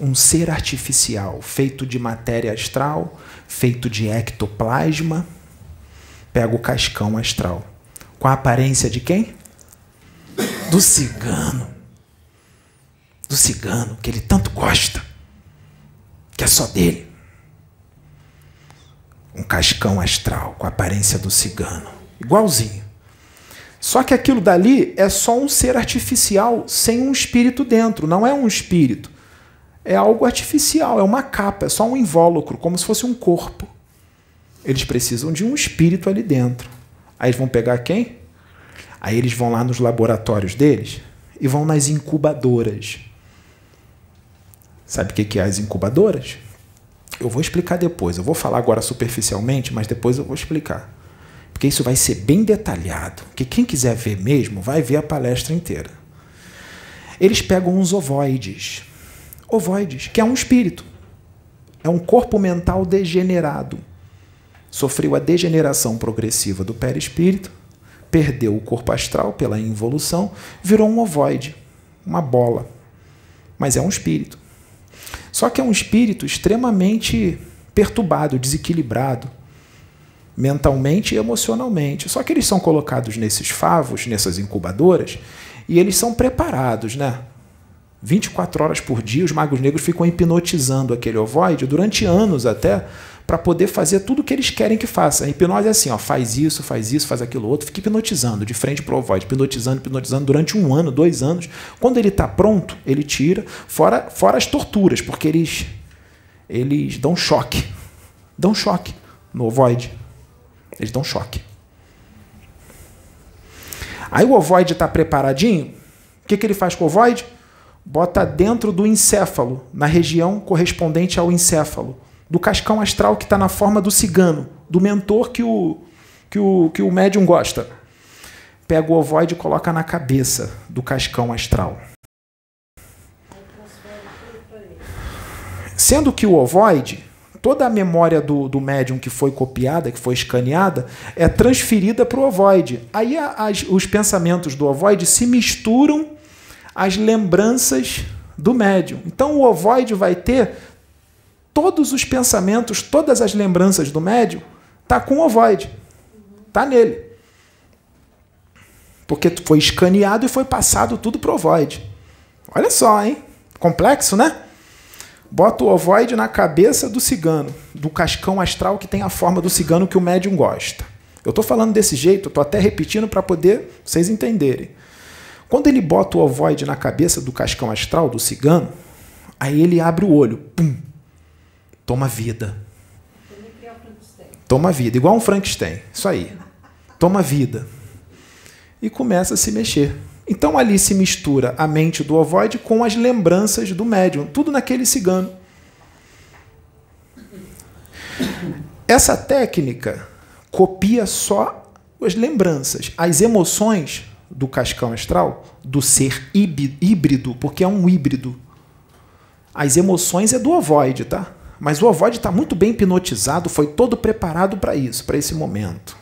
Um ser artificial feito de matéria astral, feito de ectoplasma. Pega o cascão astral. Com a aparência de quem? Do cigano. Do cigano, que ele tanto gosta, que é só dele. Um cascão astral com a aparência do cigano. Igualzinho. Só que aquilo dali é só um ser artificial sem um espírito dentro, não é um espírito. É algo artificial, é uma capa, é só um invólucro, como se fosse um corpo. Eles precisam de um espírito ali dentro. Aí eles vão pegar quem? Aí eles vão lá nos laboratórios deles e vão nas incubadoras. Sabe o que é as incubadoras? Eu vou explicar depois. Eu vou falar agora superficialmente, mas depois eu vou explicar porque isso vai ser bem detalhado, que quem quiser ver mesmo vai ver a palestra inteira. Eles pegam uns ovoides, ovoides, que é um espírito, é um corpo mental degenerado. Sofreu a degeneração progressiva do perispírito, perdeu o corpo astral pela involução, virou um ovoide, uma bola. Mas é um espírito. Só que é um espírito extremamente perturbado, desequilibrado mentalmente e emocionalmente. Só que eles são colocados nesses favos, nessas incubadoras, e eles são preparados, né? 24 horas por dia, os magos negros ficam hipnotizando aquele ovoide durante anos até para poder fazer tudo o que eles querem que faça. A hipnose é assim, ó, faz isso, faz isso, faz aquilo outro, fica hipnotizando de frente para o ovoide, hipnotizando, hipnotizando durante um ano, dois anos. Quando ele está pronto, ele tira, fora, fora as torturas, porque eles, eles dão choque, dão choque no ovoide. Eles dão choque. Aí o ovoide está preparadinho. O que, que ele faz com o ovoide? Bota dentro do encéfalo, na região correspondente ao encéfalo, do cascão astral que está na forma do cigano, do mentor que o, que o, que o médium gosta. Pega o ovoide e coloca na cabeça do cascão astral. Sendo que o ovoide toda a memória do, do médium que foi copiada, que foi escaneada, é transferida para o ovoide. Aí as, os pensamentos do ovoide se misturam às lembranças do médium. Então o ovoide vai ter todos os pensamentos, todas as lembranças do médium, tá com o ovoide. Tá nele. Porque foi escaneado e foi passado tudo para o ovoide. Olha só, hein? Complexo, né? bota o ovoide na cabeça do cigano, do cascão astral que tem a forma do cigano que o médium gosta. Eu estou falando desse jeito, estou até repetindo para poder vocês entenderem. Quando ele bota o ovoide na cabeça do cascão astral, do cigano, aí ele abre o olho, pum, toma vida. Toma vida, igual um Frankenstein, isso aí. Toma vida. E começa a se mexer. Então ali se mistura a mente do ovoide com as lembranças do médium, tudo naquele cigano. Essa técnica copia só as lembranças, as emoções do cascão astral, do ser híbrido, porque é um híbrido. As emoções é do ovoide, tá? Mas o ovoide está muito bem hipnotizado, foi todo preparado para isso, para esse momento.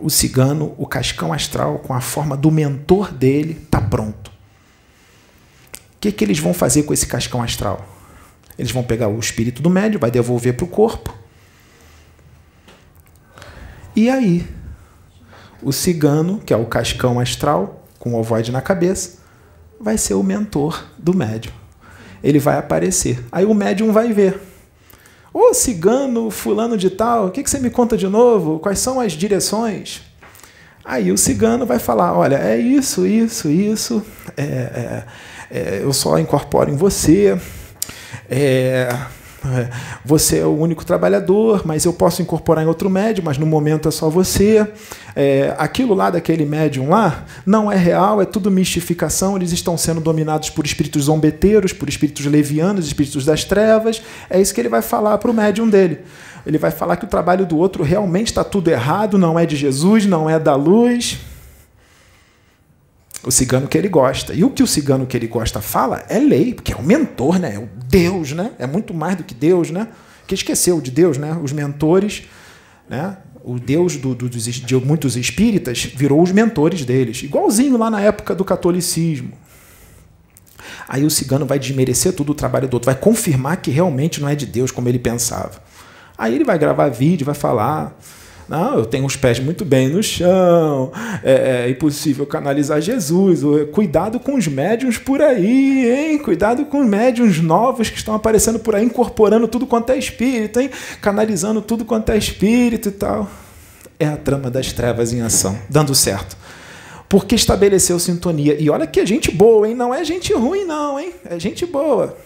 o cigano, o cascão astral, com a forma do mentor dele, está pronto. O que, que eles vão fazer com esse cascão astral? Eles vão pegar o espírito do médium, vai devolver para o corpo. E aí, o cigano, que é o cascão astral, com o ovoide na cabeça, vai ser o mentor do médium. Ele vai aparecer. Aí o médium vai ver. Ô cigano, fulano de tal, o que, que você me conta de novo? Quais são as direções? Aí o cigano vai falar: olha, é isso, isso, isso, é, é, é, eu só incorporo em você. É, você é o único trabalhador, mas eu posso incorporar em outro médium, mas no momento é só você. É, aquilo lá daquele médium lá não é real, é tudo mistificação. Eles estão sendo dominados por espíritos zombeteiros, por espíritos levianos, espíritos das trevas. É isso que ele vai falar para o médium dele. Ele vai falar que o trabalho do outro realmente está tudo errado, não é de Jesus, não é da luz o cigano que ele gosta. E o que o cigano que ele gosta fala é lei, porque é o mentor, né? É o Deus, né? É muito mais do que Deus, né? Que esqueceu de Deus, né? Os mentores, né? O Deus do, do, de muitos espíritas virou os mentores deles, igualzinho lá na época do catolicismo. Aí o cigano vai desmerecer tudo o trabalho do outro, vai confirmar que realmente não é de Deus como ele pensava. Aí ele vai gravar vídeo, vai falar não, eu tenho os pés muito bem no chão, é, é impossível canalizar Jesus. Cuidado com os médiums por aí, hein? Cuidado com médiums novos que estão aparecendo por aí, incorporando tudo quanto é espírito, hein? Canalizando tudo quanto é espírito e tal. É a trama das trevas em ação, dando certo. Porque estabeleceu sintonia. E olha que é gente boa, hein? Não é gente ruim, não, hein? É gente boa.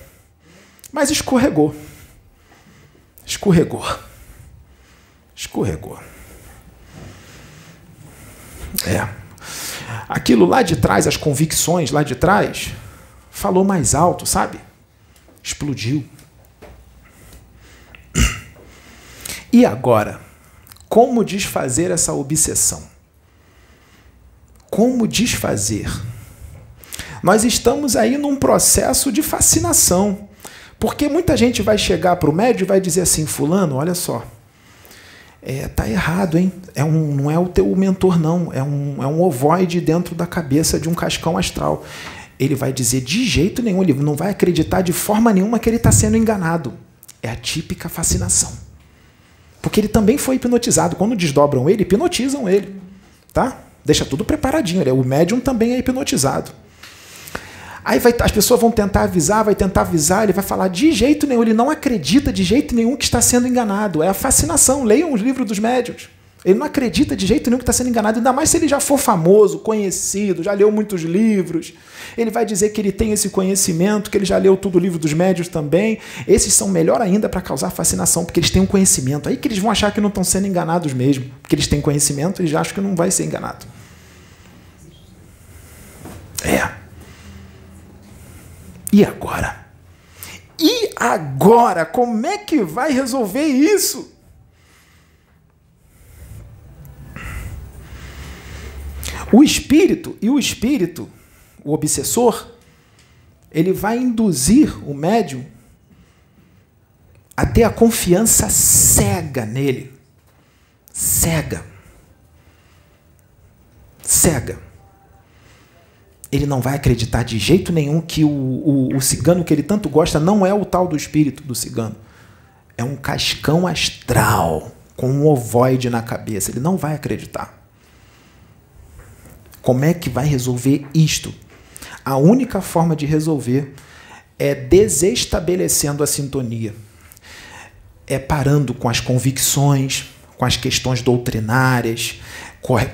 Mas escorregou. Escorregou escorregou. É. Aquilo lá de trás, as convicções lá de trás, falou mais alto, sabe? Explodiu. E agora? Como desfazer essa obsessão? Como desfazer? Nós estamos aí num processo de fascinação. Porque muita gente vai chegar para o médio e vai dizer assim: Fulano, olha só é, tá errado, hein? É um, não é o teu mentor, não. É um, é um ovoide dentro da cabeça de um cascão astral. Ele vai dizer de jeito nenhum, ele não vai acreditar de forma nenhuma que ele está sendo enganado. É a típica fascinação. Porque ele também foi hipnotizado. Quando desdobram ele, hipnotizam ele. Tá? Deixa tudo preparadinho. O médium também é hipnotizado. Aí vai, as pessoas vão tentar avisar, vai tentar avisar, ele vai falar de jeito nenhum, ele não acredita de jeito nenhum que está sendo enganado. É a fascinação. Leiam os livros dos médios. Ele não acredita de jeito nenhum que está sendo enganado, ainda mais se ele já for famoso, conhecido, já leu muitos livros. Ele vai dizer que ele tem esse conhecimento, que ele já leu todo o livro dos médios também. Esses são melhor ainda para causar fascinação, porque eles têm um conhecimento. Aí que eles vão achar que não estão sendo enganados mesmo, porque eles têm conhecimento e já acham que não vai ser enganado. É. E agora? E agora? Como é que vai resolver isso? O espírito e o espírito, o obsessor, ele vai induzir o médium a ter a confiança cega nele. Cega. Cega ele não vai acreditar de jeito nenhum que o, o, o, cigano que ele tanto gosta não é o tal do espírito do cigano. É um cascão astral com um ovoide na cabeça. Ele não vai acreditar. Como é que vai resolver isto? A única forma de resolver é desestabelecendo a sintonia. É parando com as convicções, com as questões doutrinárias,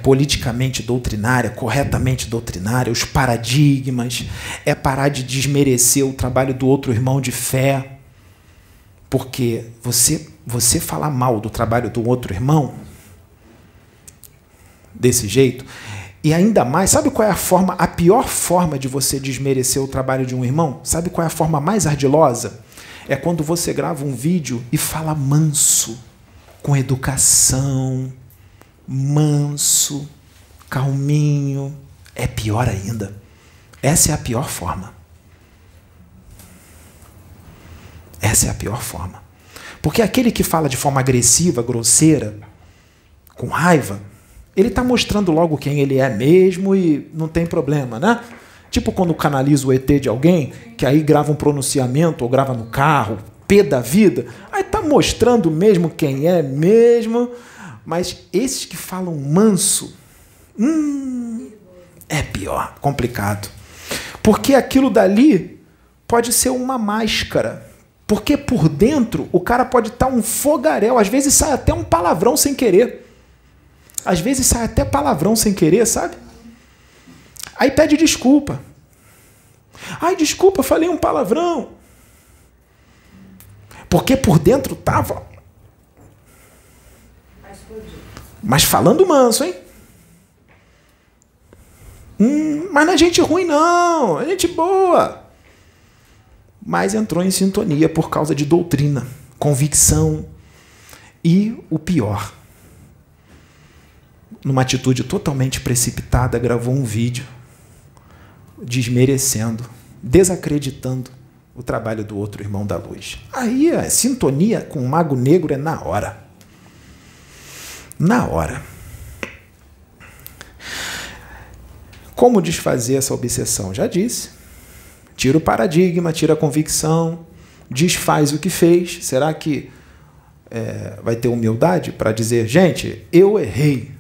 politicamente doutrinária, corretamente doutrinária, os paradigmas, é parar de desmerecer o trabalho do outro irmão de fé. Porque você, você falar mal do trabalho do outro irmão, desse jeito, e ainda mais, sabe qual é a forma, a pior forma de você desmerecer o trabalho de um irmão? Sabe qual é a forma mais ardilosa? É quando você grava um vídeo e fala manso, com educação, manso, calminho, é pior ainda. Essa é a pior forma. Essa é a pior forma. Porque aquele que fala de forma agressiva, grosseira, com raiva, Ele está mostrando logo quem ele é mesmo e não tem problema, né? Tipo quando canaliza o ET de alguém, que aí grava um pronunciamento ou grava no carro, P da vida, aí tá mostrando mesmo quem é mesmo. Mas esses que falam manso, hum, é pior, complicado. Porque aquilo dali pode ser uma máscara. Porque por dentro o cara pode estar tá um fogaréu, às vezes sai até um palavrão sem querer. Às vezes sai até palavrão sem querer, sabe? Aí pede desculpa. Ai, desculpa, falei um palavrão. Porque por dentro tava. Mas falando manso, hein? Hum, mas não é gente ruim, não. É gente boa. Mas entrou em sintonia por causa de doutrina, convicção e o pior. Numa atitude totalmente precipitada, gravou um vídeo desmerecendo, desacreditando o trabalho do outro irmão da luz. Aí a sintonia com o mago negro é na hora. Na hora. Como desfazer essa obsessão? Já disse. Tira o paradigma, tira a convicção, desfaz o que fez. Será que é, vai ter humildade para dizer, gente, eu errei.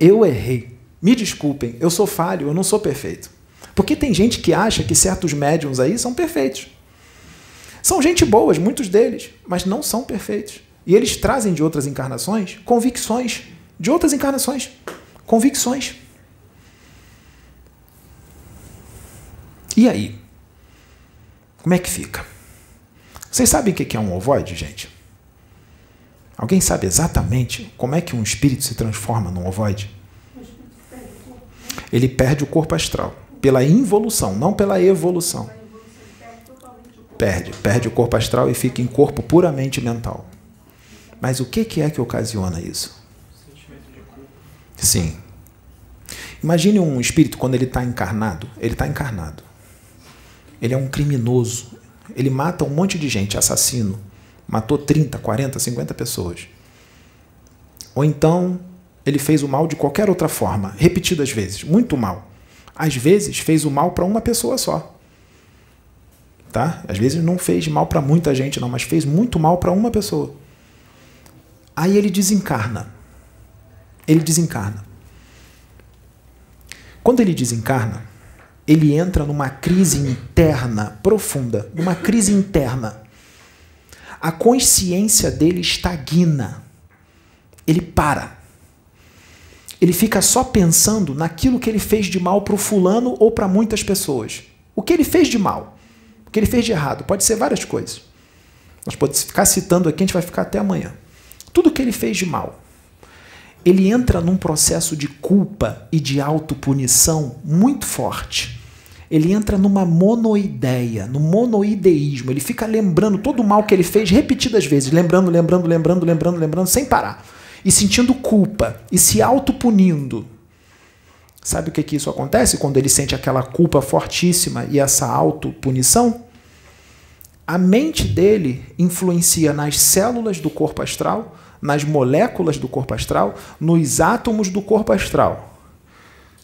Eu errei. Me desculpem, eu sou falho, eu não sou perfeito. Porque tem gente que acha que certos médiums aí são perfeitos. São gente boas, muitos deles, mas não são perfeitos. E eles trazem de outras encarnações convicções. De outras encarnações. Convicções. E aí? Como é que fica? Vocês sabem o que é um ovoide, gente? Alguém sabe exatamente como é que um espírito se transforma num ovoide? Ele perde o corpo astral. Pela involução, não pela evolução. Perde, perde o corpo astral e fica em corpo puramente mental. Mas o que é que ocasiona isso? Sim. Imagine um espírito quando ele está encarnado. Ele está encarnado. Ele é um criminoso. Ele mata um monte de gente, assassino. Matou 30, 40, 50 pessoas. Ou então ele fez o mal de qualquer outra forma, repetidas vezes, muito mal. Às vezes fez o mal para uma pessoa só. Tá? Às vezes não fez mal para muita gente não, mas fez muito mal para uma pessoa. Aí ele desencarna. Ele desencarna. Quando ele desencarna, ele entra numa crise interna profunda, numa crise interna. A consciência dele estagna. Ele para. Ele fica só pensando naquilo que ele fez de mal para o fulano ou para muitas pessoas. O que ele fez de mal, o que ele fez de errado, pode ser várias coisas. Nós podemos ficar citando aqui, a gente vai ficar até amanhã. Tudo que ele fez de mal ele entra num processo de culpa e de autopunição muito forte. Ele entra numa monoideia, no monoideísmo. Ele fica lembrando todo o mal que ele fez repetidas vezes, lembrando, lembrando, lembrando, lembrando, lembrando, sem parar. E sentindo culpa e se autopunindo. Sabe o que, que isso acontece quando ele sente aquela culpa fortíssima e essa autopunição? A mente dele influencia nas células do corpo astral nas moléculas do corpo astral, nos átomos do corpo astral.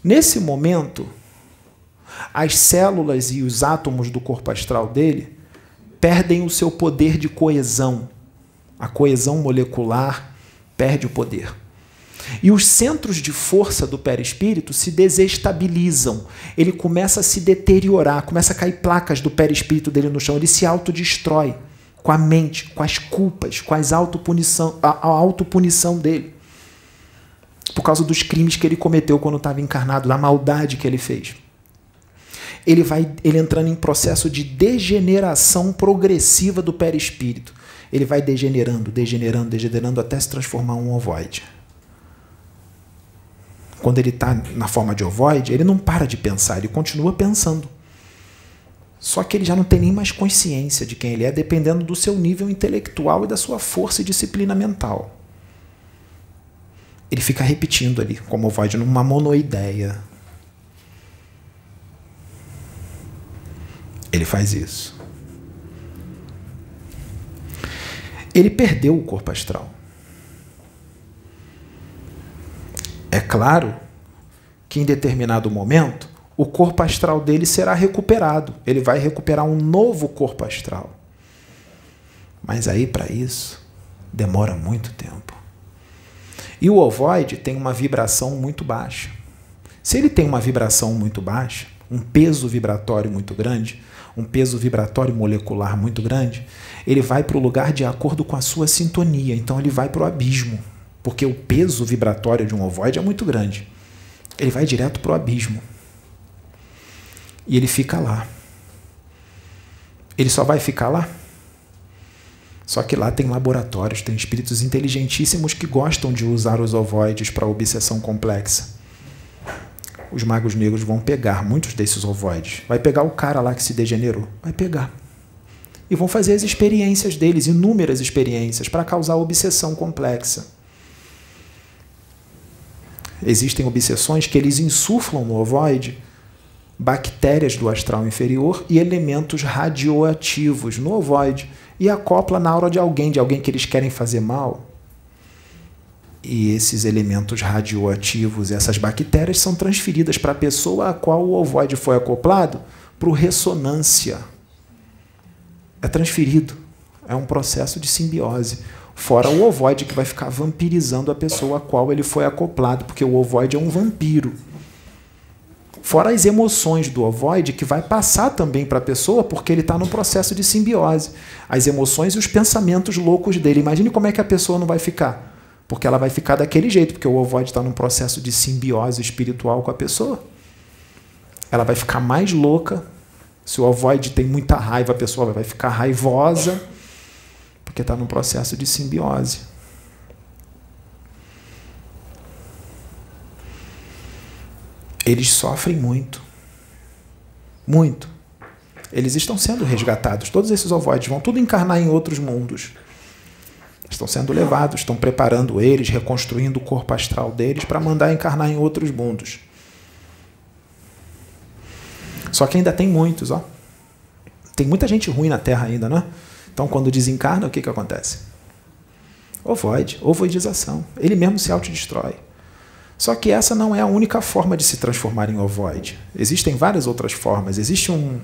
Nesse momento, as células e os átomos do corpo astral dele perdem o seu poder de coesão. A coesão molecular perde o poder. E os centros de força do perispírito se desestabilizam. Ele começa a se deteriorar, começa a cair placas do perispírito dele no chão, ele se autodestrói com a mente, com as culpas, com as autopunição, a, autopunição dele. Por causa dos crimes que ele cometeu quando estava encarnado, da maldade que ele fez. Ele vai ele entrando em processo de degeneração progressiva do perispírito. Ele vai degenerando, degenerando, degenerando até se transformar em um ovoide. Quando ele está na forma de ovoide, ele não para de pensar, ele continua pensando. Só que ele já não tem nem mais consciência de quem ele é, dependendo do seu nível intelectual e da sua força e disciplina mental. Ele fica repetindo ali, como voz numa monoideia. Ele faz isso. Ele perdeu o corpo astral. É claro que em determinado momento o corpo astral dele será recuperado. Ele vai recuperar um novo corpo astral. Mas aí, para isso, demora muito tempo. E o ovoide tem uma vibração muito baixa. Se ele tem uma vibração muito baixa, um peso vibratório muito grande, um peso vibratório molecular muito grande, ele vai para o lugar de acordo com a sua sintonia. Então ele vai para o abismo, porque o peso vibratório de um ovoide é muito grande. Ele vai direto para o abismo. E ele fica lá. Ele só vai ficar lá? Só que lá tem laboratórios, tem espíritos inteligentíssimos que gostam de usar os ovoides para obsessão complexa os magos negros vão pegar muitos desses ovoides. Vai pegar o cara lá que se degenerou. Vai pegar. E vão fazer as experiências deles, inúmeras experiências, para causar obsessão complexa. Existem obsessões que eles insuflam no ovoide bactérias do astral inferior e elementos radioativos no ovoide e acopla na aura de alguém, de alguém que eles querem fazer mal, e esses elementos radioativos, essas bactérias, são transferidas para a pessoa a qual o ovoide foi acoplado para ressonância. É transferido. É um processo de simbiose. Fora o ovoide que vai ficar vampirizando a pessoa a qual ele foi acoplado, porque o ovoide é um vampiro. Fora as emoções do ovoide que vai passar também para a pessoa, porque ele está no processo de simbiose. As emoções e os pensamentos loucos dele. Imagine como é que a pessoa não vai ficar porque ela vai ficar daquele jeito, porque o ovoide está num processo de simbiose espiritual com a pessoa. Ela vai ficar mais louca. Se o ovoide tem muita raiva, a pessoa vai ficar raivosa, porque está num processo de simbiose. Eles sofrem muito. Muito. Eles estão sendo resgatados. Todos esses ovoides vão tudo encarnar em outros mundos. Estão sendo levados, estão preparando eles, reconstruindo o corpo astral deles para mandar encarnar em outros mundos. Só que ainda tem muitos, ó. Tem muita gente ruim na Terra ainda, né? Então, quando desencarna, o que, que acontece? Ovoide, ovoidização. Ele mesmo se autodestrói. Só que essa não é a única forma de se transformar em ovoide. Existem várias outras formas. Existe um,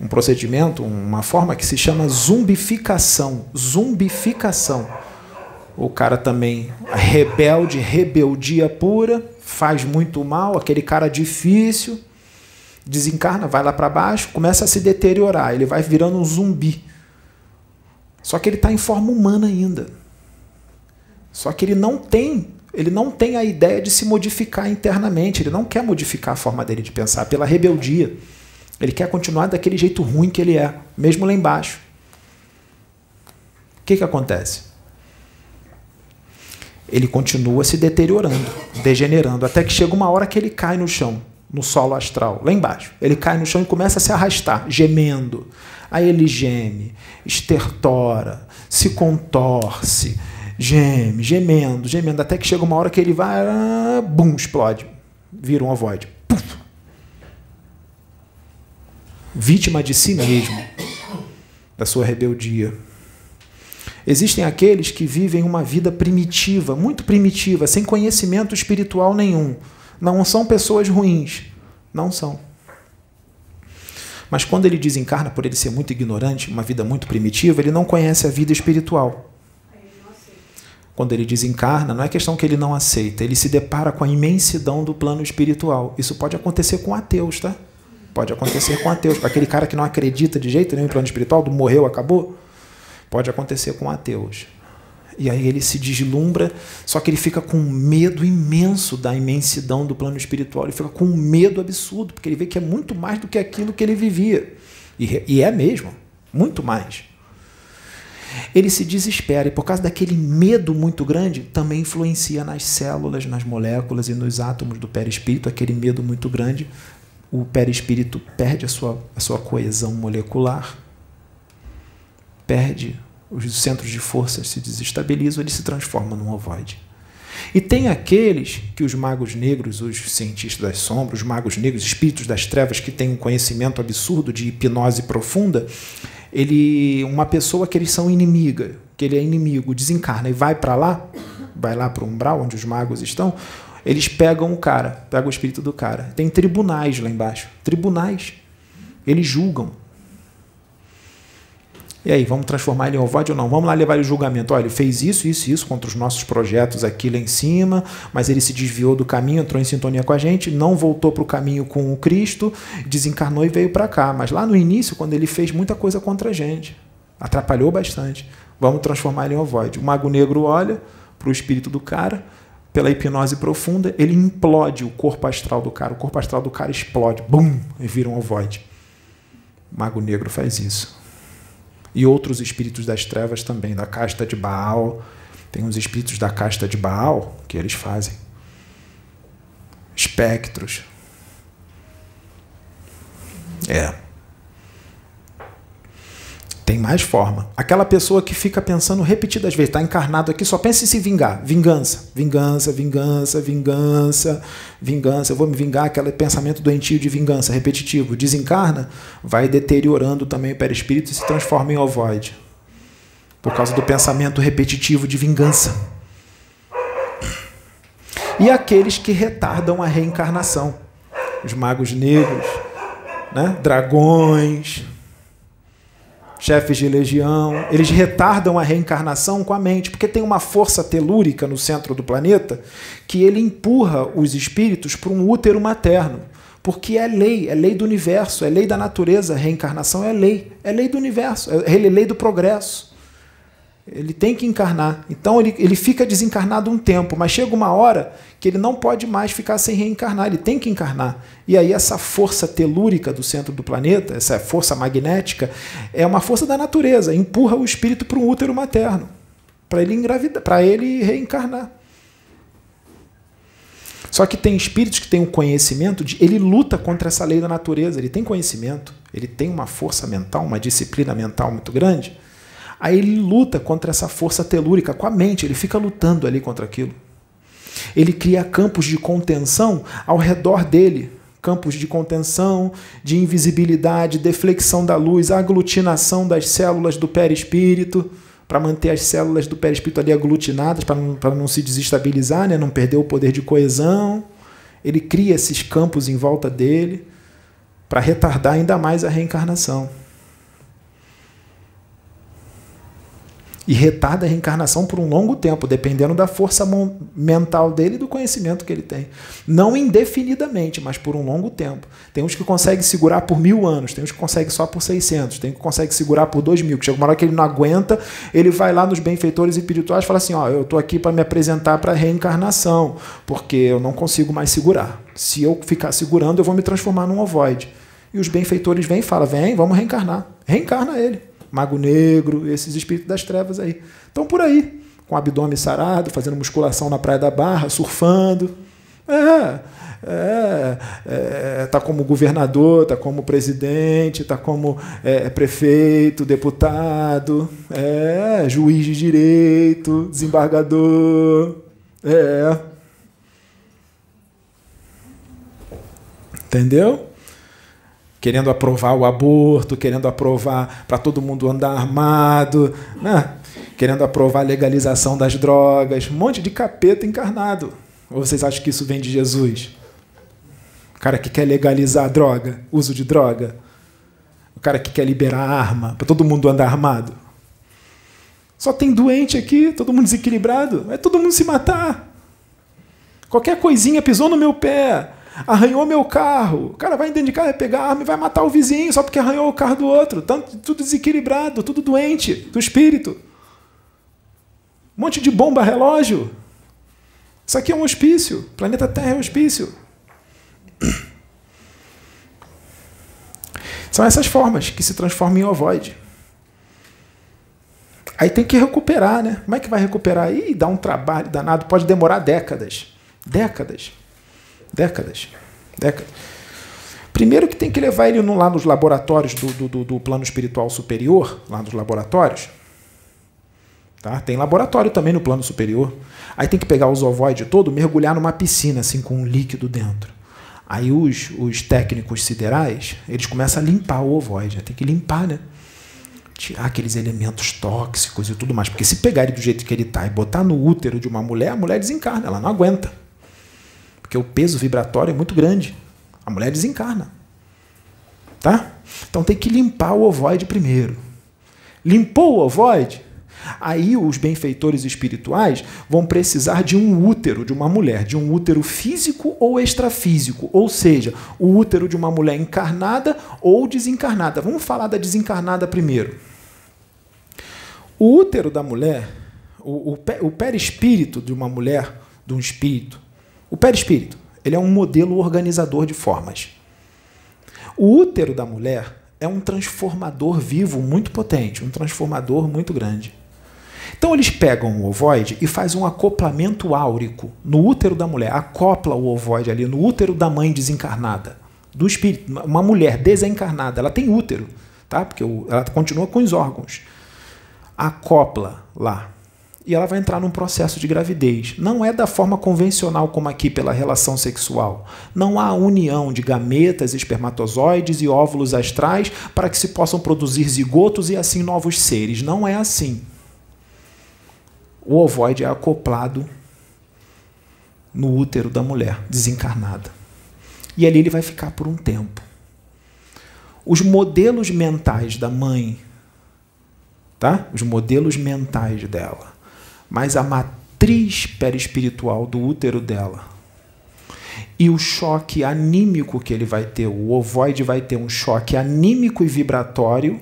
um procedimento, uma forma que se chama zumbificação. Zumbificação. O cara também rebelde, rebeldia pura, faz muito mal, aquele cara difícil, desencarna, vai lá para baixo, começa a se deteriorar, ele vai virando um zumbi. Só que ele está em forma humana ainda. Só que ele não tem, ele não tem a ideia de se modificar internamente, ele não quer modificar a forma dele de pensar pela rebeldia. Ele quer continuar daquele jeito ruim que ele é, mesmo lá embaixo. O que, que acontece? Ele continua se deteriorando, degenerando, até que chega uma hora que ele cai no chão, no solo astral, lá embaixo. Ele cai no chão e começa a se arrastar, gemendo. Aí ele geme, estertora, se contorce, geme, gemendo, gemendo, até que chega uma hora que ele vai, bum, explode, vira um ovoide. Puf, vítima de si mesmo, da sua rebeldia. Existem aqueles que vivem uma vida primitiva, muito primitiva, sem conhecimento espiritual nenhum. Não são pessoas ruins. Não são. Mas quando ele desencarna, por ele ser muito ignorante, uma vida muito primitiva, ele não conhece a vida espiritual. Quando ele desencarna, não é questão que ele não aceita, ele se depara com a imensidão do plano espiritual. Isso pode acontecer com ateus, tá? Pode acontecer com ateus. Aquele cara que não acredita de jeito nenhum em plano espiritual, do morreu, acabou. Pode acontecer com ateus. E aí ele se deslumbra, só que ele fica com medo imenso da imensidão do plano espiritual. Ele fica com um medo absurdo, porque ele vê que é muito mais do que aquilo que ele vivia. E, e é mesmo, muito mais. Ele se desespera e, por causa daquele medo muito grande, também influencia nas células, nas moléculas e nos átomos do perispírito. Aquele medo muito grande o perispírito perde a sua, a sua coesão molecular, perde os centros de força se desestabilizam, ele se transforma num ovoide. E tem aqueles que os magos negros, os cientistas das sombras, os magos negros, espíritos das trevas que têm um conhecimento absurdo de hipnose profunda, ele, uma pessoa que eles são inimiga, que ele é inimigo, desencarna e vai para lá, vai lá para o umbral onde os magos estão, eles pegam o cara, pegam o espírito do cara. Tem tribunais lá embaixo. Tribunais. Eles julgam. E aí, vamos transformar ele em ovoide ou não? Vamos lá levar ele julgamento. Olha, ele fez isso, isso, isso contra os nossos projetos aqui lá em cima, mas ele se desviou do caminho, entrou em sintonia com a gente, não voltou para o caminho com o Cristo, desencarnou e veio para cá. Mas lá no início, quando ele fez muita coisa contra a gente, atrapalhou bastante. Vamos transformar ele em ovoide. O mago negro olha para o espírito do cara, pela hipnose profunda, ele implode o corpo astral do cara. O corpo astral do cara explode, bum, e vira um ovoide. O mago negro faz isso e outros espíritos das trevas também, da casta de Baal. Tem os espíritos da casta de Baal que eles fazem. Espectros. É. Tem mais forma. Aquela pessoa que fica pensando repetidas vezes, está encarnado aqui, só pensa em se vingar. Vingança, vingança, vingança, vingança, vingança. Eu vou me vingar, aquele pensamento doentio de vingança, repetitivo. Desencarna, vai deteriorando também o perispírito e se transforma em ovoide. Por causa do pensamento repetitivo de vingança. E aqueles que retardam a reencarnação. Os magos negros, né? dragões chefes de legião, eles retardam a reencarnação com a mente, porque tem uma força telúrica no centro do planeta que ele empurra os espíritos para um útero materno. Porque é lei, é lei do universo, é lei da natureza, a reencarnação é lei, é lei do universo, é lei do progresso. Ele tem que encarnar. Então ele, ele fica desencarnado um tempo, mas chega uma hora que ele não pode mais ficar sem reencarnar, ele tem que encarnar. E aí essa força telúrica do centro do planeta, essa força magnética, é uma força da natureza, empurra o espírito para um útero materno, para ele engravidar, para ele reencarnar. Só que tem espíritos que têm o um conhecimento de. Ele luta contra essa lei da natureza, ele tem conhecimento, ele tem uma força mental, uma disciplina mental muito grande Aí ele luta contra essa força telúrica com a mente, ele fica lutando ali contra aquilo. Ele cria campos de contenção ao redor dele campos de contenção, de invisibilidade, deflexão da luz, aglutinação das células do perispírito, para manter as células do perispírito ali aglutinadas, para não, não se desestabilizar, né? não perder o poder de coesão. Ele cria esses campos em volta dele para retardar ainda mais a reencarnação. E retarda a reencarnação por um longo tempo, dependendo da força mental dele e do conhecimento que ele tem. Não indefinidamente, mas por um longo tempo. Tem uns que conseguem segurar por mil anos, tem uns que conseguem só por 600, tem uns que conseguem segurar por dois mil. Que chega uma hora que ele não aguenta, ele vai lá nos benfeitores espirituais e fala assim: Ó, eu estou aqui para me apresentar para a reencarnação, porque eu não consigo mais segurar. Se eu ficar segurando, eu vou me transformar num ovoide. E os benfeitores vêm e falam: Vem, vamos reencarnar. Reencarna ele. Mago Negro, esses espíritos das trevas aí. Estão por aí, com o abdômen sarado, fazendo musculação na Praia da Barra, surfando. É, é, é, tá como governador, tá como presidente, tá como é, prefeito, deputado, é, juiz de direito, desembargador, é. Entendeu? Querendo aprovar o aborto, querendo aprovar para todo mundo andar armado, né? querendo aprovar a legalização das drogas, um monte de capeta encarnado. Ou vocês acham que isso vem de Jesus? O cara que quer legalizar a droga, uso de droga. O cara que quer liberar arma para todo mundo andar armado. Só tem doente aqui, todo mundo desequilibrado. Vai todo mundo se matar. Qualquer coisinha pisou no meu pé arranhou meu carro. O cara vai dentro de casa, vai pegar arma e vai matar o vizinho só porque arranhou o carro do outro. Tanto, tudo desequilibrado, tudo doente do espírito. Um monte de bomba relógio. Isso aqui é um hospício. Planeta Terra é um hospício. São essas formas que se transformam em ovoide. Aí tem que recuperar, né? Como é que vai recuperar? Ih, dá um trabalho danado, pode demorar décadas. Décadas. Décadas. Décadas. Primeiro que tem que levar ele lá nos laboratórios do, do, do plano espiritual superior, lá nos laboratórios. Tá? Tem laboratório também no plano superior. Aí tem que pegar os ovoides todo, mergulhar numa piscina assim com um líquido dentro. Aí os, os técnicos siderais, eles começam a limpar o ovoide. Tem que limpar, né? tirar aqueles elementos tóxicos e tudo mais. Porque se pegar ele do jeito que ele está e botar no útero de uma mulher, a mulher desencarna, ela não aguenta. Porque o peso vibratório é muito grande. A mulher desencarna. Tá? Então tem que limpar o ovoide primeiro. Limpou o ovoide? Aí os benfeitores espirituais vão precisar de um útero de uma mulher, de um útero físico ou extrafísico, ou seja, o útero de uma mulher encarnada ou desencarnada. Vamos falar da desencarnada primeiro. O útero da mulher, o, o, o perispírito de uma mulher, de um espírito, o perispírito, ele é um modelo organizador de formas. O útero da mulher é um transformador vivo muito potente, um transformador muito grande. Então eles pegam o ovoide e fazem um acoplamento áurico no útero da mulher, acopla o ovoide ali no útero da mãe desencarnada, do espírito, uma mulher desencarnada, ela tem útero, tá? Porque ela continua com os órgãos. Acopla lá. E ela vai entrar num processo de gravidez. Não é da forma convencional como aqui pela relação sexual. Não há união de gametas, espermatozoides e óvulos astrais para que se possam produzir zigotos e assim novos seres. Não é assim o ovoide é acoplado no útero da mulher desencarnada. E ali ele vai ficar por um tempo. Os modelos mentais da mãe, tá? Os modelos mentais dela, mas a matriz perispiritual do útero dela. E o choque anímico que ele vai ter, o ovoide vai ter um choque anímico e vibratório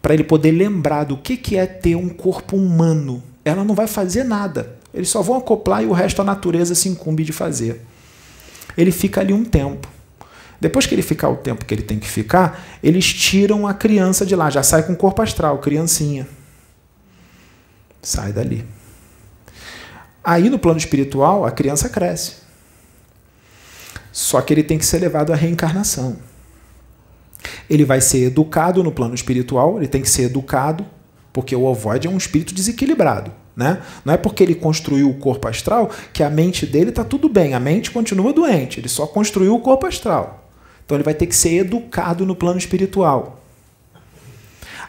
para ele poder lembrar do que, que é ter um corpo humano. Ela não vai fazer nada. Eles só vão acoplar e o resto a natureza se incumbe de fazer. Ele fica ali um tempo. Depois que ele ficar o tempo que ele tem que ficar, eles tiram a criança de lá, já sai com o corpo astral, criancinha. Sai dali. Aí no plano espiritual, a criança cresce. Só que ele tem que ser levado à reencarnação ele vai ser educado no plano espiritual, ele tem que ser educado, porque o ovoide é um espírito desequilibrado. Né? Não é porque ele construiu o corpo astral que a mente dele está tudo bem, a mente continua doente, ele só construiu o corpo astral. Então ele vai ter que ser educado no plano espiritual.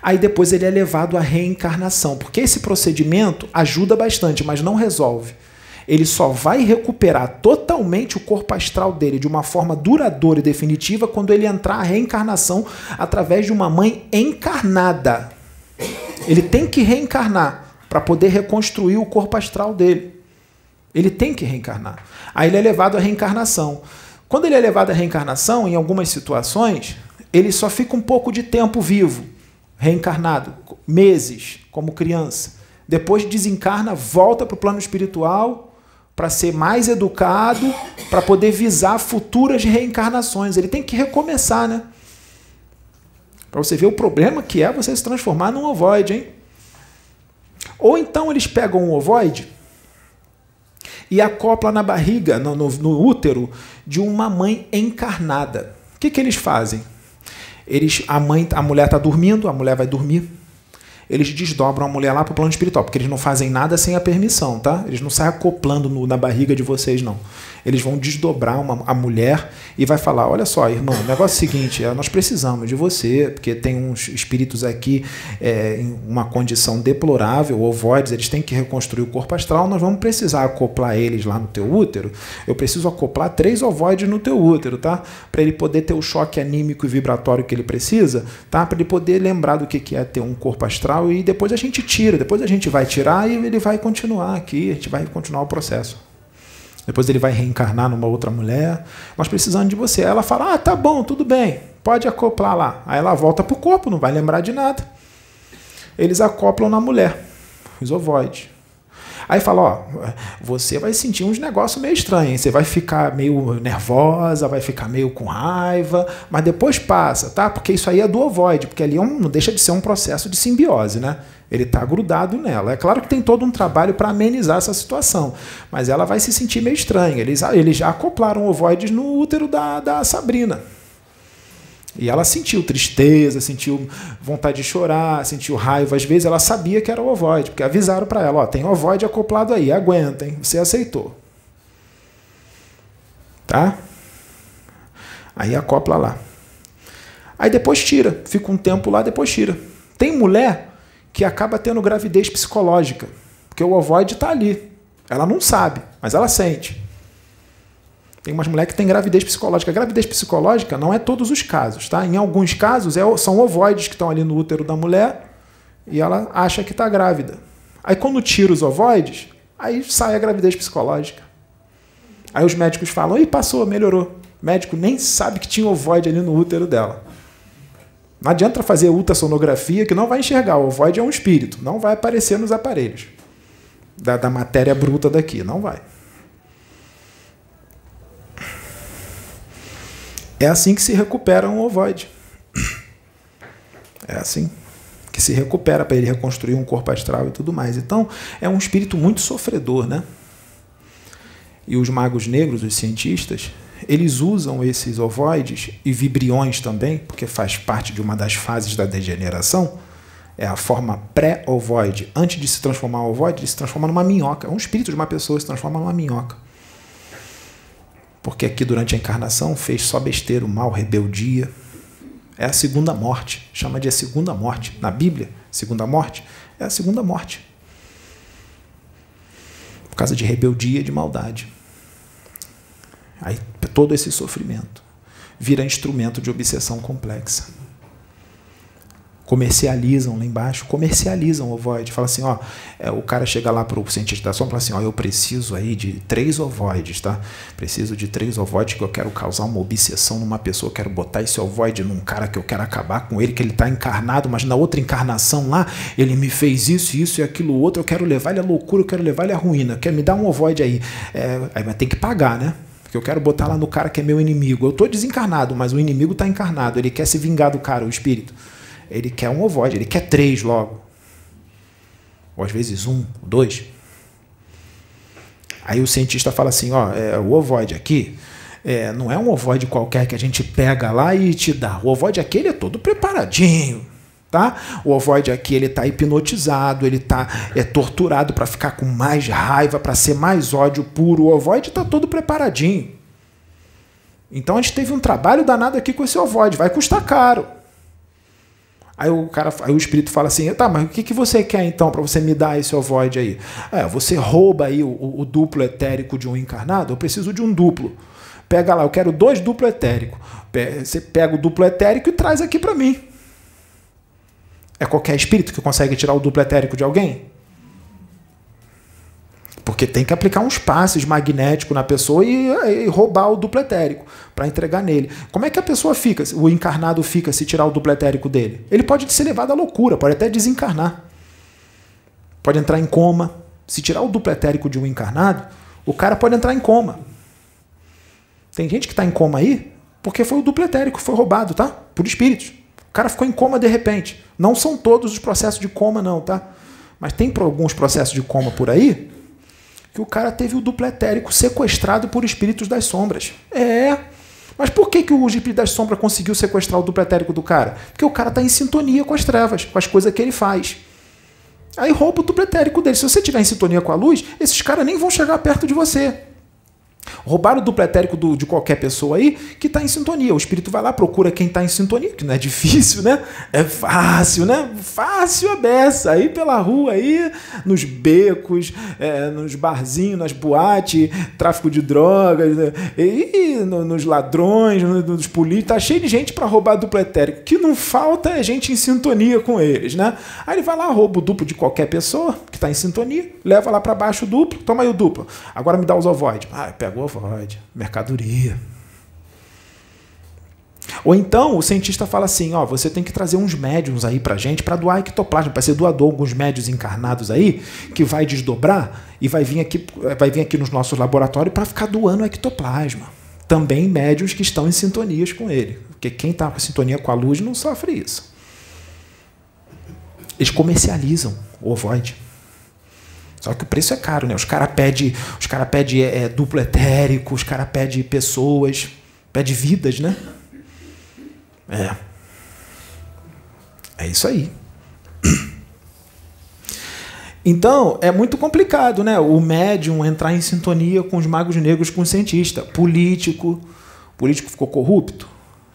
Aí depois ele é levado à reencarnação, porque esse procedimento ajuda bastante, mas não resolve ele só vai recuperar totalmente o corpo astral dele de uma forma duradoura e definitiva quando ele entrar a reencarnação através de uma mãe encarnada. Ele tem que reencarnar para poder reconstruir o corpo astral dele. Ele tem que reencarnar. Aí ele é levado à reencarnação. Quando ele é levado à reencarnação, em algumas situações, ele só fica um pouco de tempo vivo, reencarnado, meses, como criança. Depois desencarna, volta para o plano espiritual para ser mais educado, para poder visar futuras reencarnações. Ele tem que recomeçar, né? Para você ver o problema que é você se transformar num ovoide, hein? Ou então eles pegam um ovoide e acopla na barriga, no, no, no útero, de uma mãe encarnada. O que, que eles fazem? Eles, a mãe, a mulher está dormindo, a mulher vai dormir eles desdobram a mulher lá para o plano espiritual, porque eles não fazem nada sem a permissão, tá? Eles não saem acoplando no, na barriga de vocês, não. Eles vão desdobrar uma, a mulher e vai falar: olha só, irmão, o negócio é o seguinte, é, nós precisamos de você, porque tem uns espíritos aqui é, em uma condição deplorável, ovoides, eles têm que reconstruir o corpo astral, nós vamos precisar acoplar eles lá no teu útero. Eu preciso acoplar três ovoides no teu útero, tá? Para ele poder ter o choque anímico e vibratório que ele precisa, tá? Para ele poder lembrar do que é ter um corpo astral e depois a gente tira, depois a gente vai tirar e ele vai continuar aqui, a gente vai continuar o processo. Depois ele vai reencarnar numa outra mulher. Nós precisamos de você. Aí ela fala: Ah, tá bom, tudo bem, pode acoplar lá. Aí ela volta para o corpo, não vai lembrar de nada. Eles acoplam na mulher, os ovoides. Aí fala, ó, você vai sentir uns negócios meio estranhos, você vai ficar meio nervosa, vai ficar meio com raiva, mas depois passa, tá? Porque isso aí é do ovoide, porque ali é um, não deixa de ser um processo de simbiose, né? Ele está grudado nela. É claro que tem todo um trabalho para amenizar essa situação, mas ela vai se sentir meio estranha. Eles, eles já acoplaram ovoides no útero da, da Sabrina. E ela sentiu tristeza, sentiu vontade de chorar, sentiu raiva. Às vezes ela sabia que era o ovoide, porque avisaram para ela: ó, tem ovoide acoplado aí, aguenta, hein? Você aceitou. Tá? Aí acopla lá. Aí depois tira, fica um tempo lá, depois tira. Tem mulher que acaba tendo gravidez psicológica, porque o ovoide está ali. Ela não sabe, mas ela sente. Tem umas mulheres que têm gravidez psicológica. A gravidez psicológica não é todos os casos, tá? Em alguns casos é, são ovoides que estão ali no útero da mulher e ela acha que está grávida. Aí quando tira os ovoides, aí sai a gravidez psicológica. Aí os médicos falam, e passou, melhorou. O médico nem sabe que tinha ovoide ali no útero dela. Não adianta fazer ultrassonografia que não vai enxergar. O ovoide é um espírito, não vai aparecer nos aparelhos da, da matéria bruta daqui, não vai. É assim que se recupera um ovoide. É assim que se recupera para ele reconstruir um corpo astral e tudo mais. Então, é um espírito muito sofredor, né? E os magos negros, os cientistas, eles usam esses ovoides e vibriões também, porque faz parte de uma das fases da degeneração. É a forma pré-ovoide. Antes de se transformar em ovoide, ele se transforma numa minhoca. É um espírito de uma pessoa se transforma numa minhoca. Porque aqui durante a encarnação fez só besteira, mal, rebeldia, é a segunda morte. Chama de a segunda morte. Na Bíblia, segunda morte é a segunda morte. Por causa de rebeldia e de maldade. Aí todo esse sofrimento vira instrumento de obsessão complexa comercializam lá embaixo, comercializam ovoide. Fala assim, ó, é, o cara chega lá para o cientista da sombra e fala assim, ó, eu preciso aí de três ovoides, tá? Preciso de três ovoides que eu quero causar uma obsessão numa pessoa, quero botar esse ovoide num cara que eu quero acabar com ele, que ele está encarnado, mas na outra encarnação lá, ele me fez isso, isso e aquilo outro, eu quero levar ele à loucura, eu quero levar ele à ruína, quer me dar um ovoide aí. É, aí vai ter que pagar, né? Porque eu quero botar lá no cara que é meu inimigo. Eu estou desencarnado, mas o inimigo está encarnado, ele quer se vingar do cara, o espírito. Ele quer um ovoide, ele quer três logo. Ou às vezes um, dois. Aí o cientista fala assim: ó, é, o ovoide aqui é, não é um ovoide qualquer que a gente pega lá e te dá. O ovoide aqui ele é todo preparadinho. Tá? O ovoide aqui ele está hipnotizado, ele está é, torturado para ficar com mais raiva, para ser mais ódio puro. O ovoide está todo preparadinho. Então a gente teve um trabalho danado aqui com esse ovoide, vai custar caro. Aí o cara, aí o espírito fala assim: tá, mas o que, que você quer então para você me dar esse ovoide aí? É, você rouba aí o, o, duplo etérico de um encarnado? Eu preciso de um duplo. Pega lá, eu quero dois duplo etérico. Você pega o duplo etérico e traz aqui para mim. É qualquer espírito que consegue tirar o duplo etérico de alguém? Porque tem que aplicar uns passes magnéticos na pessoa e, e roubar o duplo etérico para entregar nele. Como é que a pessoa fica, o encarnado fica se tirar o duplo etérico dele? Ele pode ser levado à loucura, pode até desencarnar. Pode entrar em coma. Se tirar o duplo etérico de um encarnado, o cara pode entrar em coma. Tem gente que está em coma aí porque foi o duplo etérico, foi roubado, tá? Por espíritos. O cara ficou em coma de repente. Não são todos os processos de coma, não, tá? Mas tem alguns processos de coma por aí que o cara teve o duplo etérico sequestrado por espíritos das sombras. É. Mas por que, que o espírito das sombras conseguiu sequestrar o duplo etérico do cara? Porque o cara está em sintonia com as trevas, com as coisas que ele faz. Aí rouba o duplo etérico dele. Se você estiver em sintonia com a luz, esses caras nem vão chegar perto de você. Roubar o duplo etérico do, de qualquer pessoa aí que está em sintonia. O espírito vai lá, procura quem está em sintonia, que não é difícil, né? É fácil, né? Fácil a beça. Aí pela rua, aí, nos becos, é, nos barzinhos, nas boates, tráfico de drogas, né? e no, nos ladrões, nos políticos, tá cheio de gente para roubar duplo etérico. O que não falta é gente em sintonia com eles, né? Aí ele vai lá, rouba o duplo de qualquer pessoa que está em sintonia, leva lá para baixo o duplo, toma aí o duplo. Agora me dá os ovoides. Ah, pega ovoide, mercadoria. Ou então o cientista fala assim: ó, você tem que trazer uns médiums aí pra gente para doar ectoplasma, para ser doador alguns médios encarnados aí que vai desdobrar e vai vir aqui, vai vir aqui nos nossos laboratórios para ficar doando ectoplasma. Também médios que estão em sintonias com ele, porque quem está com sintonia com a luz não sofre isso. Eles comercializam o ovoide. Só que o preço é caro, né? Os caras pedem cara pede, é, duplo etérico, os caras pedem pessoas, pedem vidas, né? É. É isso aí. Então, é muito complicado, né? O médium entrar em sintonia com os magos negros, com o cientista. Político. Político ficou corrupto,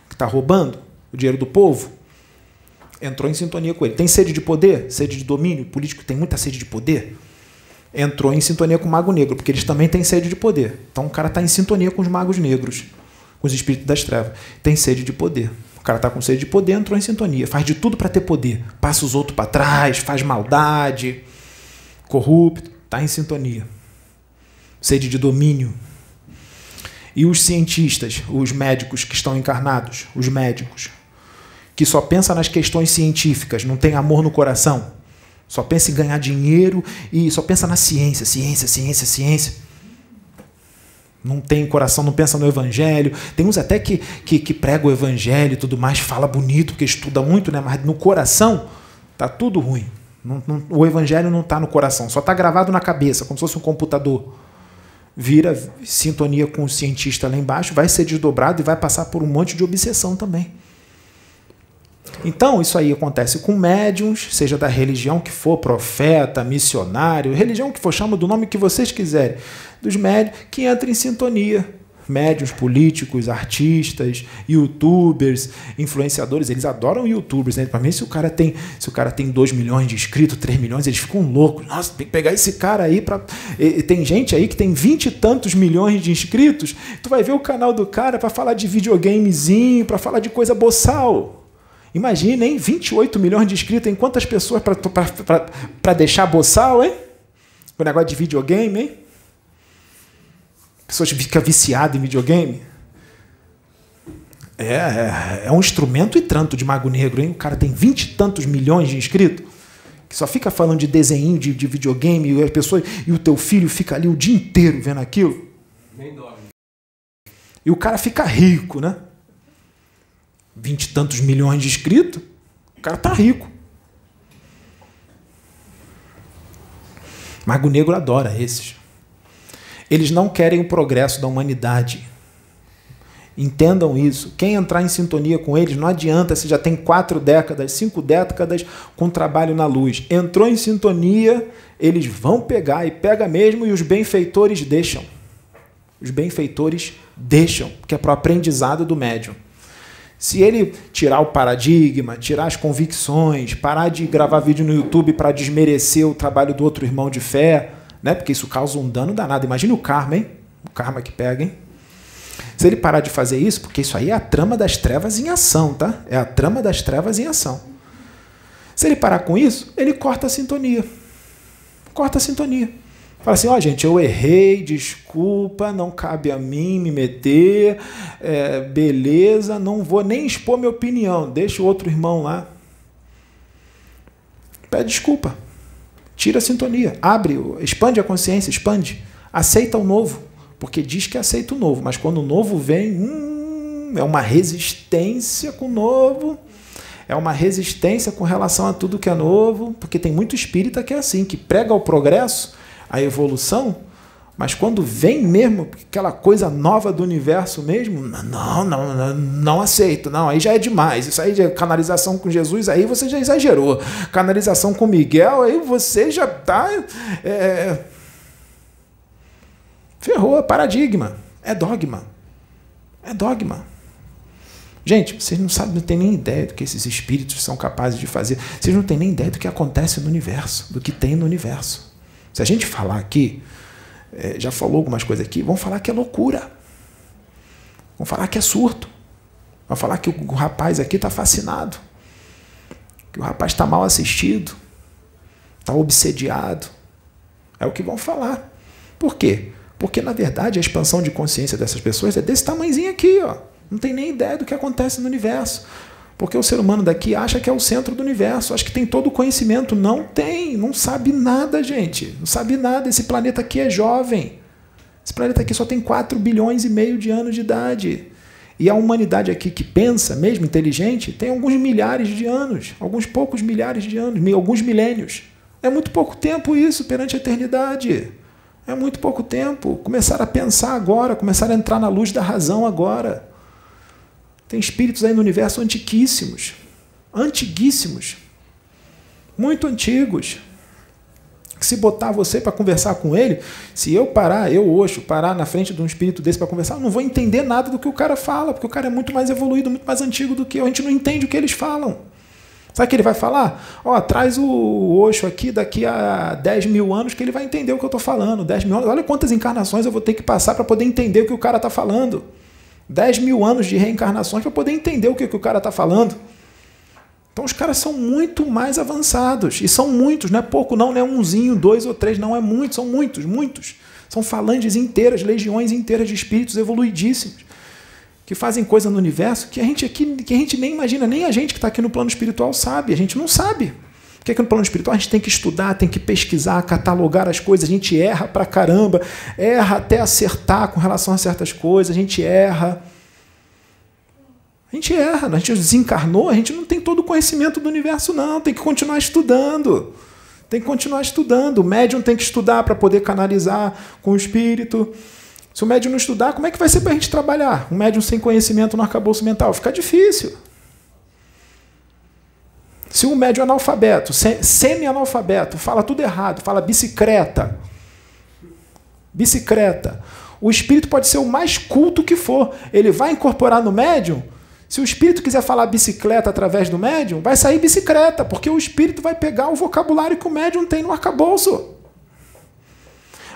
que está roubando o dinheiro do povo, entrou em sintonia com ele. Tem sede de poder, sede de domínio, político tem muita sede de poder. Entrou em sintonia com o mago negro, porque eles também têm sede de poder. Então o cara está em sintonia com os magos negros, com os espíritos das trevas. Tem sede de poder. O cara está com sede de poder, entrou em sintonia. Faz de tudo para ter poder. Passa os outros para trás, faz maldade, corrupto. Está em sintonia. Sede de domínio. E os cientistas, os médicos que estão encarnados, os médicos, que só pensa nas questões científicas, não tem amor no coração, só pensa em ganhar dinheiro e só pensa na ciência, ciência, ciência, ciência. Não tem coração, não pensa no evangelho. Tem uns até que, que, que prega o evangelho e tudo mais, fala bonito, porque estuda muito, né? mas no coração tá tudo ruim. Não, não, o evangelho não está no coração, só está gravado na cabeça, como se fosse um computador. Vira sintonia com o cientista lá embaixo, vai ser desdobrado e vai passar por um monte de obsessão também. Então, isso aí acontece com médiums, seja da religião que for, profeta, missionário, religião que for, chama do nome que vocês quiserem, dos médiums que entram em sintonia. Médiums políticos, artistas, youtubers, influenciadores, eles adoram youtubers, né? Para mim, se o cara tem, se o cara tem 2 milhões de inscritos, 3 milhões, eles ficam loucos. Nossa, tem que pegar esse cara aí para tem gente aí que tem 20 e tantos milhões de inscritos. Tu vai ver o canal do cara para falar de videogamezinho, para falar de coisa Imagina, hein? 28 milhões de inscritos, em quantas pessoas para deixar boçal, hein? O negócio de videogame, hein? Pessoas ficam viciadas em videogame. É, é, é, um instrumento e tanto de Mago Negro, hein? O cara tem vinte e tantos milhões de inscritos, que só fica falando de desenho, de, de videogame, e, as pessoas, e o teu filho fica ali o dia inteiro vendo aquilo. Nem dorme. E o cara fica rico, né? Vinte e tantos milhões de inscritos, o cara tá rico. Mago Negro adora esses. Eles não querem o progresso da humanidade. Entendam isso. Quem entrar em sintonia com eles, não adianta se já tem quatro décadas, cinco décadas com trabalho na luz. Entrou em sintonia, eles vão pegar e pega mesmo e os benfeitores deixam. Os benfeitores deixam, que é para o aprendizado do médium. Se ele tirar o paradigma, tirar as convicções, parar de gravar vídeo no YouTube para desmerecer o trabalho do outro irmão de fé, né? porque isso causa um dano danado. Imagine o karma, hein? O karma que pega, hein? Se ele parar de fazer isso, porque isso aí é a trama das trevas em ação, tá? É a trama das trevas em ação. Se ele parar com isso, ele corta a sintonia. Corta a sintonia. Fala assim, ó oh, gente, eu errei, desculpa, não cabe a mim me meter, é, beleza, não vou nem expor minha opinião, deixa o outro irmão lá. Pede desculpa, tira a sintonia, abre, expande a consciência, expande, aceita o novo, porque diz que aceita o novo, mas quando o novo vem, hum, é uma resistência com o novo, é uma resistência com relação a tudo que é novo, porque tem muito espírita que é assim, que prega o progresso, a evolução, mas quando vem mesmo aquela coisa nova do universo mesmo, não, não, não, não aceito, não, aí já é demais. Isso aí de canalização com Jesus, aí você já exagerou. Canalização com Miguel, aí você já está. É... Ferrou, é paradigma, é dogma. É dogma. Gente, vocês não sabem, não têm nem ideia do que esses espíritos são capazes de fazer. Vocês não têm nem ideia do que acontece no universo, do que tem no universo. Se a gente falar aqui, é, já falou algumas coisas aqui, vão falar que é loucura. Vão falar que é surto. Vão falar que o rapaz aqui está fascinado. Que o rapaz está mal assistido. Está obsediado. É o que vão falar. Por quê? Porque, na verdade, a expansão de consciência dessas pessoas é desse tamanhozinho aqui. Ó. Não tem nem ideia do que acontece no universo. Porque o ser humano daqui acha que é o centro do universo, acha que tem todo o conhecimento. Não tem, não sabe nada, gente. Não sabe nada. Esse planeta aqui é jovem. Esse planeta aqui só tem 4 bilhões e meio de anos de idade. E a humanidade aqui que pensa, mesmo inteligente, tem alguns milhares de anos, alguns poucos milhares de anos, alguns milênios. É muito pouco tempo isso perante a eternidade. É muito pouco tempo. Começar a pensar agora, começar a entrar na luz da razão agora. Tem espíritos aí no universo antiquíssimos, antiguíssimos, muito antigos, se botar você para conversar com ele, se eu parar, eu, Oxo, parar na frente de um espírito desse para conversar, eu não vou entender nada do que o cara fala, porque o cara é muito mais evoluído, muito mais antigo do que eu. A gente não entende o que eles falam. Sabe o que ele vai falar? Ó, traz o Oxo aqui daqui a 10 mil anos que ele vai entender o que eu estou falando. 10 mil anos, olha quantas encarnações eu vou ter que passar para poder entender o que o cara está falando. 10 mil anos de reencarnações para poder entender o que, que o cara está falando. Então os caras são muito mais avançados. E são muitos, não é pouco, não, não é umzinho, dois ou três, não é muito, são muitos, muitos. São falanges inteiras, legiões inteiras de espíritos evoluidíssimos, que fazem coisa no universo que a gente aqui, que a gente nem imagina, nem a gente que está aqui no plano espiritual sabe, a gente não sabe. Porque aqui no plano espiritual a gente tem que estudar, tem que pesquisar, catalogar as coisas, a gente erra pra caramba, erra até acertar com relação a certas coisas, a gente erra. A gente erra, a gente desencarnou, a gente não tem todo o conhecimento do universo, não. Tem que continuar estudando. Tem que continuar estudando. O médium tem que estudar para poder canalizar com o espírito. Se o médium não estudar, como é que vai ser para a gente trabalhar? Um médium sem conhecimento no arcabouço mental? Fica difícil. Se um médium analfabeto, semi-analfabeto, fala tudo errado, fala bicicleta, bicicleta, o espírito pode ser o mais culto que for. Ele vai incorporar no médium se o espírito quiser falar bicicleta através do médium, vai sair bicicleta, porque o espírito vai pegar o vocabulário que o médium tem no arcabouço.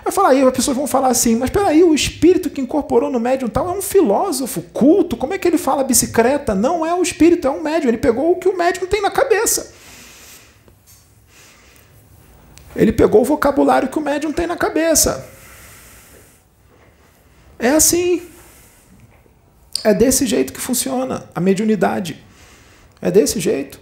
Vai falar aí, as pessoas vão falar assim, mas peraí, o espírito que incorporou no médium tal é um filósofo culto, como é que ele fala bicicleta? Não é o espírito, é um médium, ele pegou o que o médium tem na cabeça. Ele pegou o vocabulário que o médium tem na cabeça. É assim. É desse jeito que funciona a mediunidade. É desse jeito.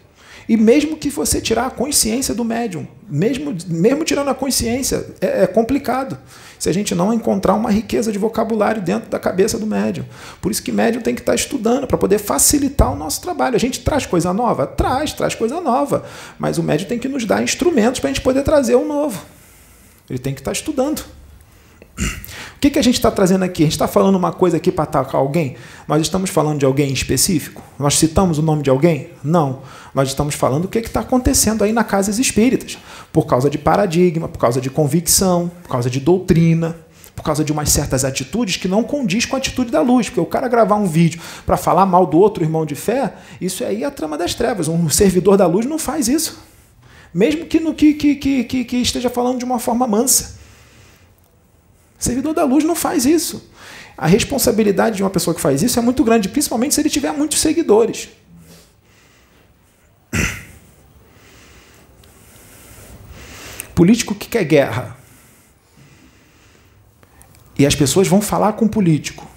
E mesmo que você tirar a consciência do médium, mesmo, mesmo tirando a consciência, é, é, complicado. Se a gente não encontrar uma riqueza de vocabulário dentro da cabeça do médium. Por isso que médium tem que estar estudando para poder facilitar o nosso trabalho. A gente traz coisa nova? Traz, traz coisa nova. Mas o médium tem que nos dar instrumentos para a gente poder trazer o novo. Ele tem que estar estudando. O que, que a gente está trazendo aqui? A gente está falando uma coisa aqui para atacar alguém? Nós estamos falando de alguém específico? Nós citamos o nome de alguém? Não. Nós estamos falando o que está acontecendo aí na casas espíritas. Por causa de paradigma, por causa de convicção, por causa de doutrina, por causa de umas certas atitudes que não condiz com a atitude da luz. Porque o cara gravar um vídeo para falar mal do outro irmão de fé, isso aí é a trama das trevas. Um servidor da luz não faz isso. Mesmo que, no, que, que, que, que esteja falando de uma forma mansa. Servidor da luz não faz isso. A responsabilidade de uma pessoa que faz isso é muito grande, principalmente se ele tiver muitos seguidores. Político que quer guerra. E as pessoas vão falar com o político.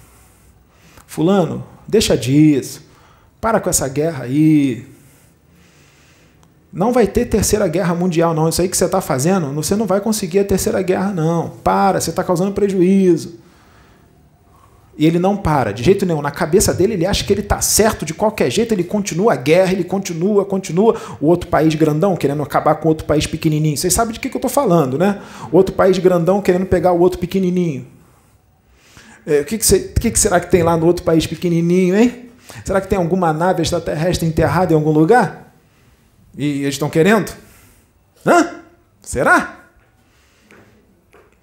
Fulano, deixa disso. Para com essa guerra aí. Não vai ter terceira guerra mundial, não. Isso aí que você está fazendo, você não vai conseguir a terceira guerra, não. Para, você está causando prejuízo. E ele não para, de jeito nenhum. Na cabeça dele, ele acha que ele está certo, de qualquer jeito, ele continua a guerra, ele continua, continua. O outro país grandão querendo acabar com outro país pequenininho. Vocês sabem de que, que eu estou falando, né? O outro país grandão querendo pegar o outro pequenininho. É, o que, que, que, que será que tem lá no outro país pequenininho, hein? Será que tem alguma nave extraterrestre enterrada em algum lugar? E eles estão querendo? Hã? Será?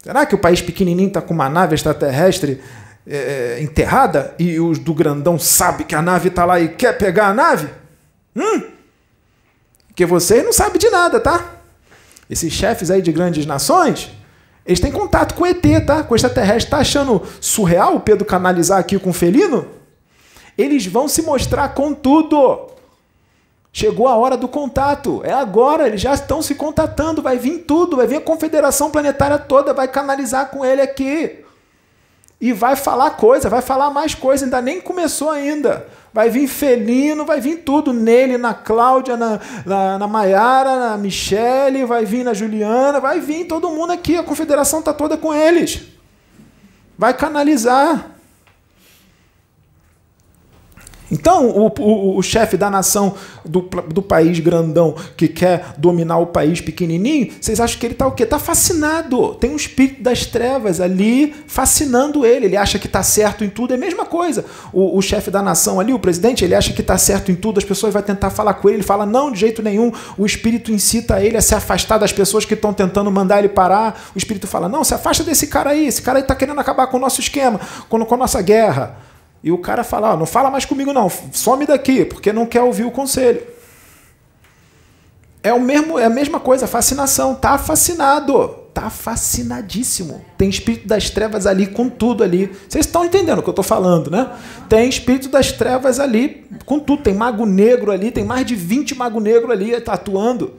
Será que o país pequenininho está com uma nave extraterrestre é, é, enterrada e os do grandão sabem que a nave está lá e quer pegar a nave? Hum? Porque você não sabe de nada, tá? Esses chefes aí de grandes nações, eles têm contato com ET, tá? Com extraterrestre. Tá achando surreal o Pedro canalizar aqui com o felino? Eles vão se mostrar com tudo. Chegou a hora do contato. É agora, eles já estão se contatando. Vai vir tudo, vai vir a confederação planetária toda, vai canalizar com ele aqui. E vai falar coisa, vai falar mais coisa, ainda nem começou ainda. Vai vir felino, vai vir tudo nele, na Cláudia, na, na, na Maiara, na Michele, vai vir na Juliana, vai vir todo mundo aqui. A confederação está toda com eles. Vai canalizar. Então, o, o, o chefe da nação do, do país grandão que quer dominar o país pequenininho, vocês acham que ele está o quê? Está fascinado. Tem um espírito das trevas ali fascinando ele. Ele acha que está certo em tudo. É a mesma coisa. O, o chefe da nação ali, o presidente, ele acha que está certo em tudo. As pessoas vão tentar falar com ele. Ele fala, não, de jeito nenhum. O espírito incita ele a se afastar das pessoas que estão tentando mandar ele parar. O espírito fala, não, se afasta desse cara aí. Esse cara aí está querendo acabar com o nosso esquema, com, com a nossa guerra. E o cara fala: não fala mais comigo, não, some daqui, porque não quer ouvir o conselho. É, o mesmo, é a mesma coisa, fascinação. Tá fascinado. Tá fascinadíssimo. Tem espírito das trevas ali com tudo ali. Vocês estão entendendo o que eu estou falando, né? Tem espírito das trevas ali com tudo. Tem mago negro ali, tem mais de 20 mago negro ali atuando.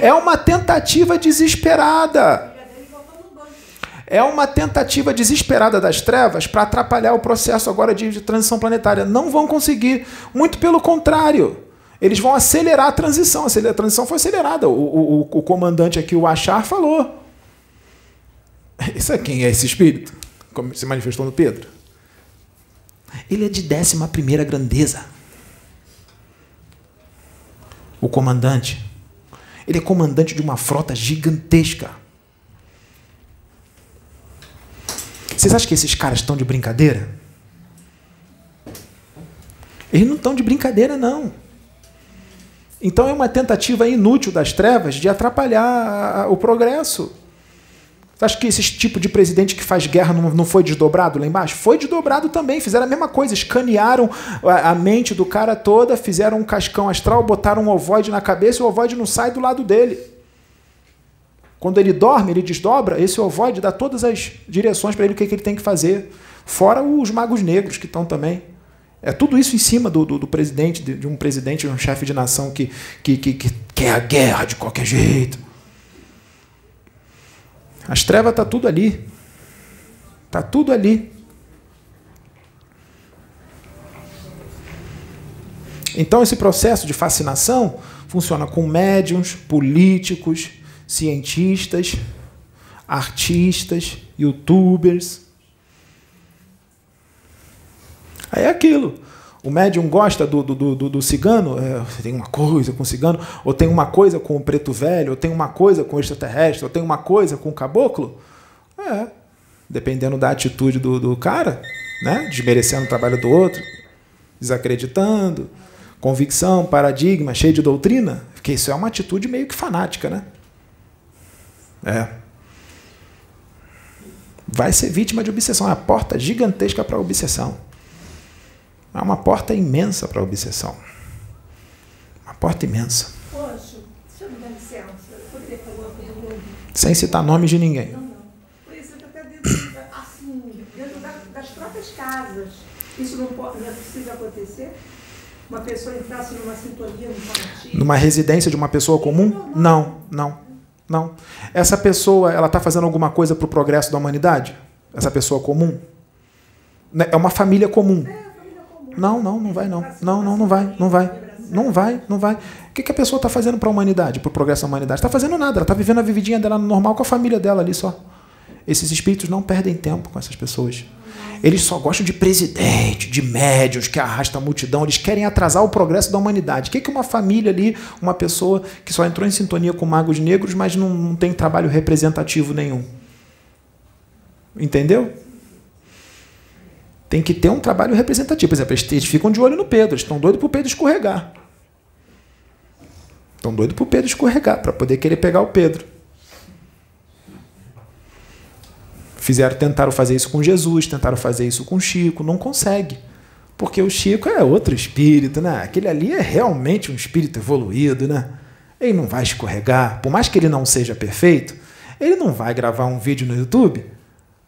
É uma tentativa desesperada é uma tentativa desesperada das trevas para atrapalhar o processo agora de, transição planetária. Não vão conseguir, muito pelo contrário. Eles vão acelerar a transição. A transição foi acelerada. O, o, o comandante aqui, o Achar, falou. Isso é quem é esse espírito? Como se manifestou no Pedro. Ele é de décima primeira grandeza. O comandante. Ele é comandante de uma frota gigantesca Vocês acham que esses caras estão de brincadeira? Eles não estão de brincadeira, não. Então é uma tentativa inútil das trevas de atrapalhar o progresso. Você acha que esse tipo de presidente que faz guerra não, foi desdobrado lá embaixo? Foi desdobrado também, fizeram a mesma coisa, escanearam a mente do cara toda, fizeram um cascão astral, botaram um ovoide na cabeça e o ovoide não sai do lado dele. Quando ele dorme, ele desdobra, esse ovoide dá todas as direções para ele o que, que, ele tem que fazer. Fora os magos negros que estão também. É tudo isso em cima do, do, do presidente, de, de, um presidente, de um chefe de nação que, que, que, que quer a guerra de qualquer jeito. As trevas está tudo ali. Está tudo ali. Então, esse processo de fascinação funciona com médiums, políticos, cientistas, artistas, youtubers. Aí é aquilo. O médium gosta do, do, do, do cigano, é, tem uma coisa com o cigano, ou tem uma coisa com o preto velho, ou tem uma coisa com o extraterrestre, ou tem uma coisa com o caboclo. É, dependendo da atitude do, do cara, né? desmerecendo o trabalho do outro, desacreditando, convicção, paradigma, cheio de doutrina, porque isso é uma atitude meio que fanática, né? É. Vai ser vítima de obsessão. É uma porta gigantesca para a obsessão. É uma porta imensa para a obsessão. Uma porta imensa. Poxa, deixa eu me dar licença. Eu poderia falar uma pergunta? Sem citar nomes de ninguém. Não, não. Por exemplo, até dentro, assim, dentro das próprias casas. Isso não, pode, não é precisa acontecer? Uma pessoa entrasse numa sintonia, num partido? Numa residência de uma pessoa comum? Não, não. Não. Essa pessoa, ela está fazendo alguma coisa para o progresso da humanidade? Essa pessoa comum? Né, é uma família comum. Não, não, não vai não. Não, não, não vai, não vai. Não vai, não vai. O que, que a pessoa está fazendo para a humanidade, para o progresso da humanidade? Está fazendo nada. Ela está vivendo a vividinha dela normal com a família dela ali só. Esses espíritos não perdem tempo com essas pessoas. Eles só gostam de presidente, de médios que arrasta a multidão. Eles querem atrasar o progresso da humanidade. O que, que uma família ali, uma pessoa que só entrou em sintonia com magos negros, mas não, não tem trabalho representativo nenhum? Entendeu? Tem que ter um trabalho representativo. Por exemplo, eles ficam de olho no Pedro. Eles estão doidos para o Pedro escorregar. Estão doidos para o Pedro escorregar, para poder querer pegar o Pedro. Fizeram, tentaram fazer isso com Jesus, tentaram fazer isso com Chico, não consegue. Porque o Chico é outro espírito, né? Aquele ali é realmente um espírito evoluído, né? Ele não vai escorregar, por mais que ele não seja perfeito, ele não vai gravar um vídeo no YouTube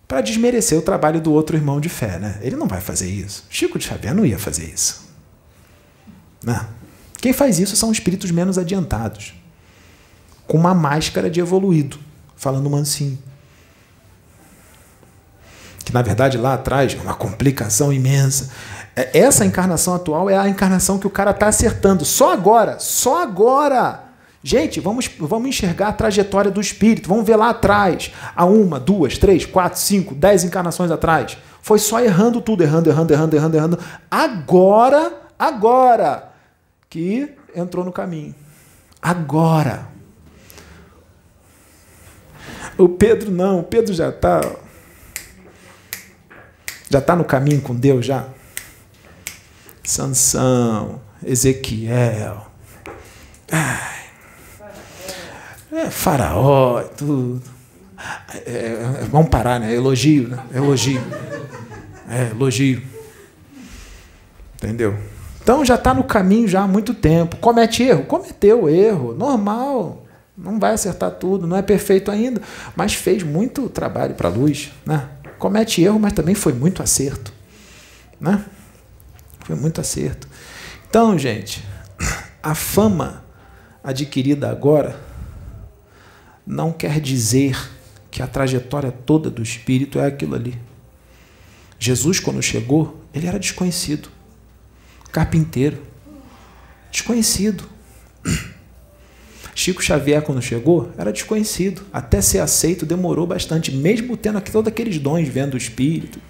para desmerecer o trabalho do outro irmão de fé, né? Ele não vai fazer isso. Chico de Xavier não ia fazer isso. Né? Quem faz isso são espíritos menos adiantados, com uma máscara de evoluído, falando mansinho que na verdade lá atrás é uma complicação imensa. É, essa encarnação atual é a encarnação que o cara está acertando. Só agora, só agora. Gente, vamos, vamos enxergar a trajetória do espírito. Vamos ver lá atrás. Há uma, duas, três, quatro, cinco, dez encarnações atrás. Foi só errando tudo, errando, errando, errando, errando, errando. Agora, agora que entrou no caminho. Agora. O Pedro não, o Pedro já está já está no caminho com Deus já. Sansão, Ezequiel. Ai, é faraó, tudo. É, é, vamos parar, né? Elogio, né? Elogio. É, elogio. Entendeu? Então já está no caminho já há muito tempo. Comete erro? Cometeu erro. Normal. Não vai acertar tudo, não é perfeito ainda, mas fez muito trabalho para a luz. Né? Comete erro, mas também foi muito acerto. Né? Foi muito acerto. Então, gente, a fama adquirida agora não quer dizer que a trajetória toda do espírito é aquilo ali. Jesus, quando chegou, ele era desconhecido. Carpinteiro. Desconhecido. Chico Xavier, quando chegou, era desconhecido. Até ser aceito demorou bastante, mesmo tendo todos aqueles dons, vendo o espírito.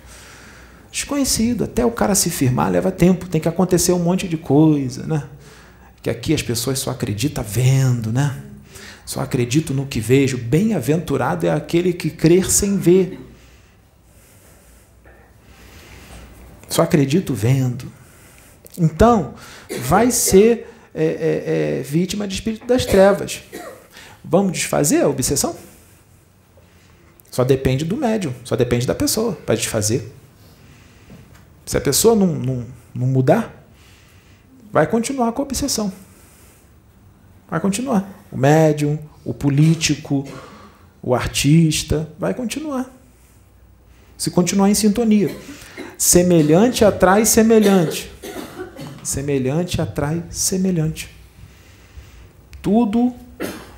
Desconhecido. Até o cara se firmar leva tempo, tem que acontecer um monte de coisa, né? Que aqui as pessoas só acreditam vendo, né? Só acredito no que vejo. Bem-aventurado é aquele que crer sem ver. Só acredito vendo. Então, vai ser é, é, é, vítima de espírito das trevas. Vamos desfazer a obsessão? Só depende do médium, só depende da pessoa para desfazer. Se a pessoa não, não, não mudar, vai continuar com a obsessão. Vai continuar. O médium, o político, o artista, vai continuar. Se continuar em sintonia. Semelhante atrai semelhante. Semelhante atrai semelhante. Tudo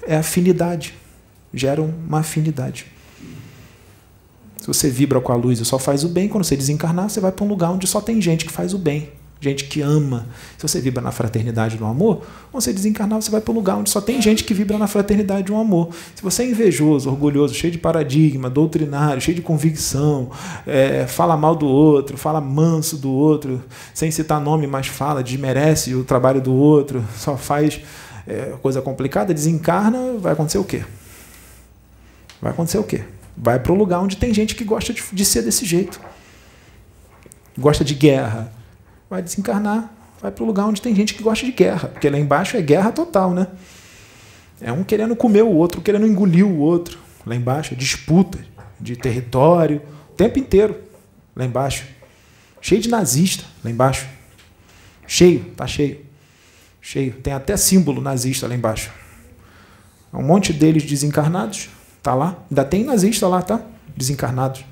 é afinidade. Gera uma afinidade. Se você vibra com a luz e só faz o bem, quando você desencarnar, você vai para um lugar onde só tem gente que faz o bem gente que ama. Se você vibra na fraternidade do amor, quando você desencarnar, você vai para um lugar onde só tem gente que vibra na fraternidade do amor. Se você é invejoso, orgulhoso, cheio de paradigma, doutrinário, cheio de convicção, é, fala mal do outro, fala manso do outro, sem citar nome, mas fala, desmerece o trabalho do outro, só faz é, coisa complicada, desencarna, vai acontecer o quê? Vai acontecer o quê? Vai para o lugar onde tem gente que gosta de, de ser desse jeito. Gosta de guerra, vai desencarnar, vai para o lugar onde tem gente que gosta de guerra, porque lá embaixo é guerra total, né? É um querendo comer o outro, querendo engolir o outro. Lá embaixo, disputa de território, o tempo inteiro. Lá embaixo. Cheio de nazista, lá embaixo. Cheio, tá cheio. Cheio. Tem até símbolo nazista lá embaixo. Um monte deles desencarnados, tá lá. Ainda tem nazista lá, tá? Desencarnados.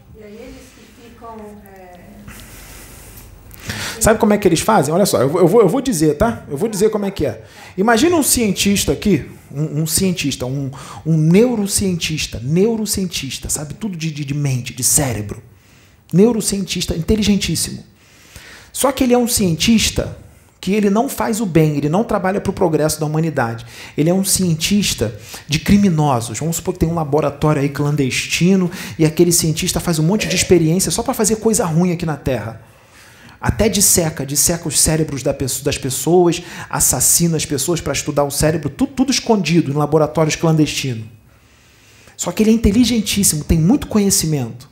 Sabe como é que eles fazem? Olha só, eu vou, eu vou, dizer, tá? Eu vou dizer como é que é. Imagina um cientista aqui, um, um cientista, um, um, neurocientista, neurocientista, sabe? Tudo de, de, de mente, de cérebro. Neurocientista inteligentíssimo. Só que ele é um cientista que ele não faz o bem, ele não trabalha para o progresso da humanidade. Ele é um cientista de criminosos. Vamos supor que tem um laboratório aí clandestino e aquele cientista faz um monte de experiência só para fazer coisa ruim aqui na Terra. Até disseca, disseca os cérebros das pessoas, assassina as pessoas para estudar o cérebro, tudo, tudo escondido em laboratórios clandestinos. Só que ele é inteligentíssimo, tem muito conhecimento.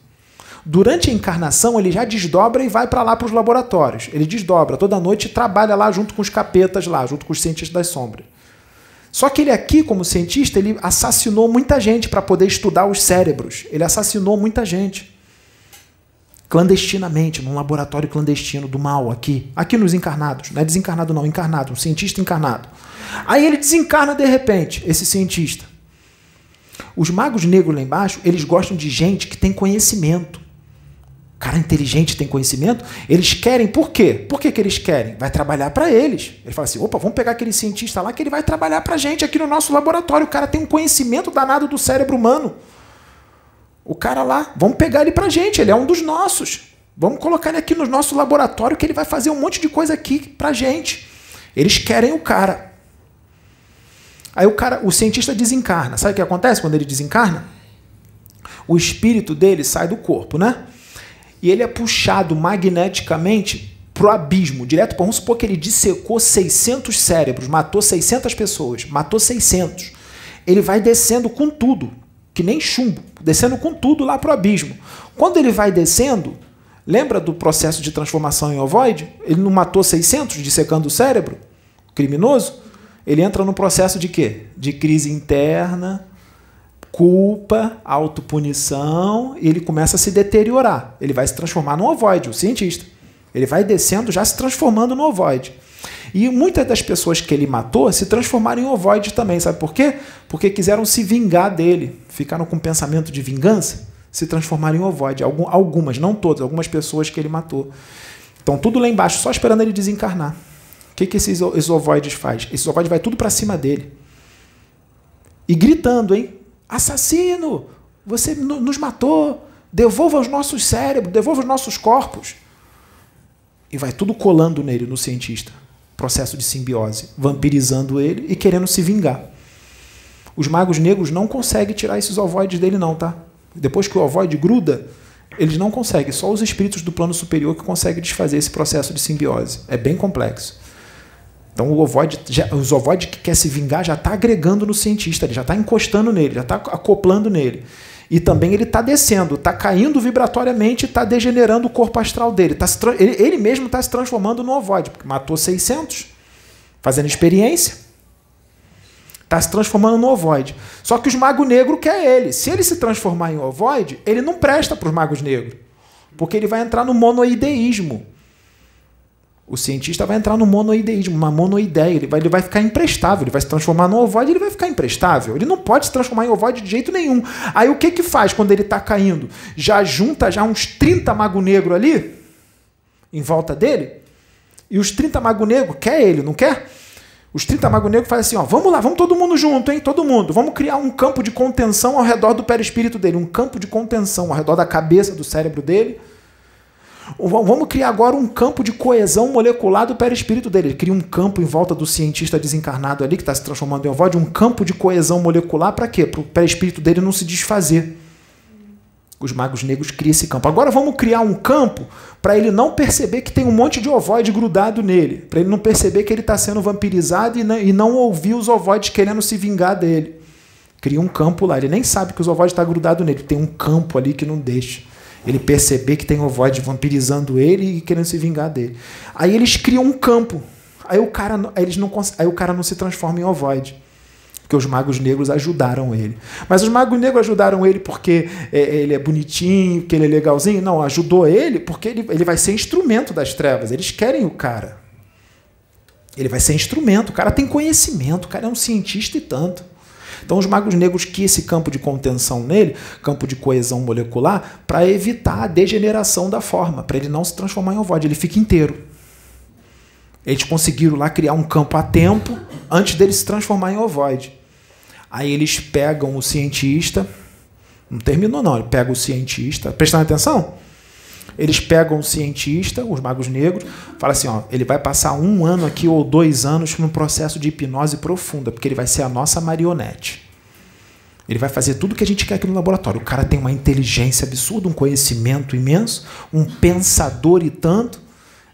Durante a encarnação, ele já desdobra e vai para lá para os laboratórios. Ele desdobra toda noite e trabalha lá junto com os capetas, lá, junto com os cientistas das sombras. Só que ele aqui, como cientista, ele assassinou muita gente para poder estudar os cérebros. Ele assassinou muita gente clandestinamente, num laboratório clandestino do mal aqui, aqui nos encarnados, não é desencarnado não, encarnado, um cientista encarnado. Aí ele desencarna de repente, esse cientista. Os magos negros lá embaixo, eles gostam de gente que tem conhecimento. Cara inteligente tem conhecimento, eles querem, por quê? Por que, que eles querem? Vai trabalhar para eles. Ele fala assim: opa, vamos pegar aquele cientista lá que ele vai trabalhar para gente aqui no nosso laboratório. O cara tem um conhecimento danado do cérebro humano. O cara lá, vamos pegar ele pra gente, ele é um dos nossos. Vamos colocar ele aqui no nosso laboratório que ele vai fazer um monte de coisa aqui pra gente. Eles querem o cara. Aí o cara, o cientista desencarna. Sabe o que acontece quando ele desencarna? O espírito dele sai do corpo, né? e ele é puxado magneticamente pro abismo, direto. Vamos supor que ele dissecou 600 cérebros, matou 600 pessoas, matou 600. Ele vai descendo com tudo, que nem chumbo, descendo com tudo lá pro abismo. Quando ele vai descendo, lembra do processo de transformação em ovoide? Ele não matou 600 dissecando o cérebro? Criminoso? Ele entra no processo de quê? De crise interna, culpa, autopunição, e ele começa a se deteriorar. Ele vai se transformar no ovoide, o cientista. Ele vai descendo, já se transformando no ovoide. E muitas das pessoas que ele matou se transformaram em ovoide também. Sabe por quê? Porque quiseram se vingar dele. Ficaram com pensamento de vingança, se transformaram em ovoide. Algumas, não todas, algumas pessoas que ele matou. Então, tudo lá embaixo, só esperando ele desencarnar. O que, que esses, esses ovoides faz? Esse ovoide vai tudo para cima dele. E gritando, hein? Assassino! Você nos matou! Devolva os nossos cérebros, devolva os nossos corpos. E vai tudo colando nele, no cientista. Processo de simbiose, vampirizando ele e querendo se vingar. Os magos negros não conseguem tirar esses ovoides dele, não, tá? Depois que o ovoide gruda, eles não conseguem. Só os espíritos do plano superior que conseguem desfazer esse processo de simbiose. É bem complexo. Então o ovoide, já, os ovoides que quer se vingar já está agregando no cientista, ele já está encostando nele, já está acoplando nele. E também ele está descendo, está caindo vibratoriamente, está degenerando o corpo astral dele. Tá ele, ele mesmo está se transformando no ovoide, porque matou 600, fazendo experiência. Está se transformando no ovoide. Só que os magos negros quer ele. Se ele se transformar em ovoide, ele não presta para os magos negros. Porque ele vai entrar no monoideísmo. O cientista vai entrar no monoideísmo, uma monoideia. Ele vai, ele vai ficar imprestável, ele vai se transformar no ovoide, ele vai ficar imprestável. Ele não pode se transformar em ovoide de jeito nenhum. Aí o que que faz quando ele está caindo? Já junta já uns 30 mago negro ali, em volta dele, e os 30 mago negro quer ele, não quer? Os 30 mago negro fazem assim, ó, vamos lá, vamos todo mundo junto, hein? Todo mundo. Vamos criar um campo de contenção ao redor do perispírito dele, um campo de contenção ao redor da cabeça, do cérebro dele Vamos criar agora um campo de coesão molecular do perispírito dele. Ele cria um campo em volta do cientista desencarnado ali, que está se transformando em ovoide, um campo de coesão molecular para quê? Para o perispírito dele não se desfazer. Os magos negros criam esse campo. Agora vamos criar um campo para ele não perceber que tem um monte de ovoide grudado nele. Para ele não perceber que ele está sendo vampirizado e não, e não ouvir os ovoides querendo se vingar dele. Cria um campo lá. Ele nem sabe que os ovoides estão tá grudados nele. Tem um campo ali que não deixa ele perceber que tem ovoide vampirizando ele e querendo se vingar dele. Aí eles criam um campo. Aí o cara, eles não, aí o cara não se transforma em ovoide. Porque os magos negros ajudaram ele. Mas os magos negros ajudaram ele porque é, ele é bonitinho, que ele é legalzinho? Não, ajudou ele porque ele, ele vai ser instrumento das trevas. Eles querem o cara. Ele vai ser instrumento. O cara tem conhecimento. O cara é um cientista e tanto. Então, os magos negros que esse campo de contenção nele, campo de coesão molecular, para evitar a degeneração da forma, para ele não se transformar em ovoide, ele fica inteiro. Eles conseguiram lá criar um campo a tempo antes dele se transformar em ovoide. Aí eles pegam o cientista, não terminou não, ele pega o cientista, prestando atenção? Eles pegam o cientista, os magos negros, fala assim, ó, ele vai passar um ano aqui ou dois anos num processo de hipnose profunda, porque ele vai ser a nossa marionete. Ele vai fazer tudo que a gente quer aqui no laboratório. O cara tem uma inteligência absurda, um conhecimento imenso, um pensador e tanto.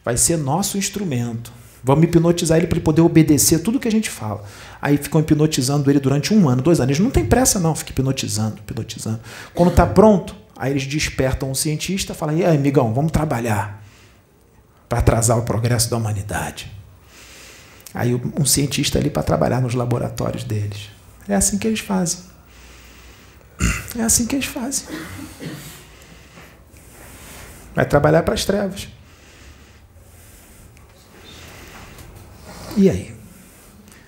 Vai ser nosso instrumento. Vamos hipnotizar ele para ele poder obedecer tudo que a gente fala. Aí ficam hipnotizando ele durante um ano, dois anos. Eles não tem pressa, não, fica hipnotizando, hipnotizando. Quando está pronto, Aí eles despertam o cientista e falam: e aí, amigão, vamos trabalhar para atrasar o progresso da humanidade. Aí um cientista ali para trabalhar nos laboratórios deles. É assim que eles fazem. É assim que eles fazem. Vai trabalhar para as trevas. E aí?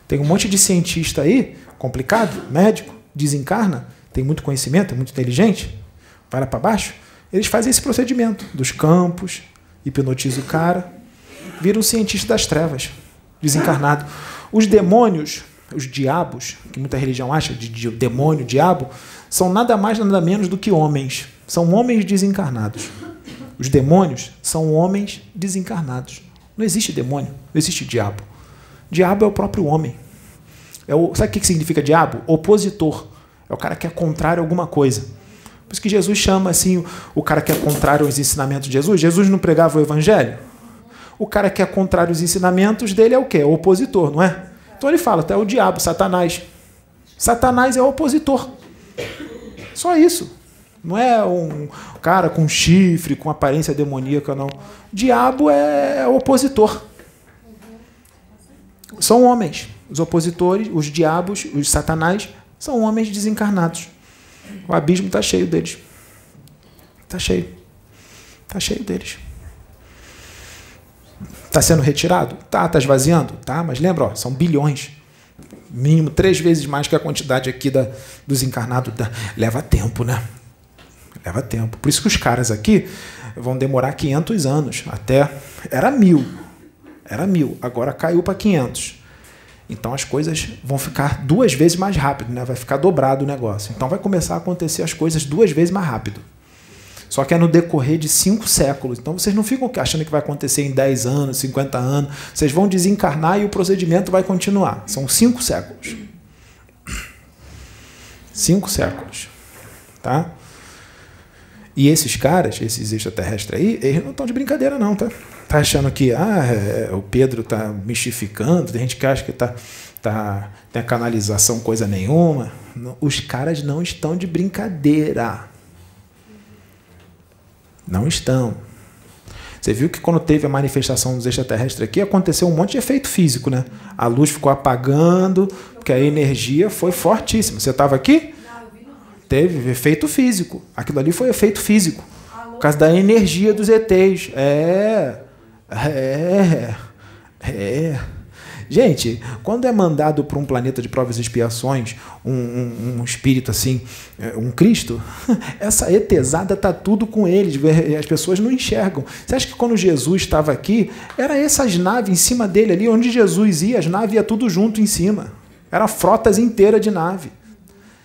Tem um monte de cientista aí, complicado, médico, desencarna, tem muito conhecimento, é muito inteligente, vai lá para baixo, eles fazem esse procedimento dos campos, hipnotiza o cara, vira um cientista das trevas, desencarnado. Os demônios, os diabos, que muita religião acha de, de demônio, diabo, são nada mais nada menos do que homens. São homens desencarnados. Os demônios são homens desencarnados. Não existe demônio, não existe diabo. Diabo é o próprio homem. É o, sabe o que significa diabo? Opositor. É o cara que é contrário a alguma coisa. Por isso que Jesus chama assim o cara que é contrário aos ensinamentos de Jesus. Jesus não pregava o evangelho? O cara que é contrário aos ensinamentos dele é o quê? É o opositor, não é? Então ele fala, até o diabo, Satanás. Satanás é o opositor. Só isso. Não é um cara com chifre, com aparência demoníaca, não. Diabo é o opositor. São homens. Os opositores, os diabos, os satanás, são homens desencarnados. O abismo está cheio deles. Está cheio. Está cheio deles. Está sendo retirado? Tá. Está esvaziando? Tá. Mas lembra, ó, são bilhões. Mínimo três vezes mais que a quantidade aqui da, dos encarnados. Da, leva tempo, né? Leva tempo. Por isso que os caras aqui vão demorar 500 anos. Até. Era mil. Era mil. Agora caiu para 500. Então as coisas vão ficar duas vezes mais rápido, né? vai ficar dobrado o negócio. Então vai começar a acontecer as coisas duas vezes mais rápido. Só que é no decorrer de cinco séculos. Então vocês não ficam achando que vai acontecer em 10 anos, 50 anos. Vocês vão desencarnar e o procedimento vai continuar. São cinco séculos. Cinco séculos. Tá? E esses caras, esses extraterrestres aí, eles não estão de brincadeira, não, tá? tá achando que ah, é, o Pedro tá mistificando, tem gente que acha que tá, tá, tem a canalização coisa nenhuma. Os caras não estão de brincadeira. Não estão. Você viu que quando teve a manifestação dos extraterrestres aqui, aconteceu um monte de efeito físico, né? A luz ficou apagando, porque a energia foi fortíssima. Você estava aqui? Teve efeito físico. Aquilo ali foi efeito físico. Por causa da energia dos ETs. É. É, é. Gente, quando é mandado para um planeta de provas e expiações um, um, um, espírito assim, é, um Cristo, essa etesada tá tudo com eles, as pessoas não enxergam. Você acha que quando Jesus estava aqui, era essas naves em cima dele ali, onde Jesus ia, as naves iam tudo junto em cima. Era frotas inteiras de nave.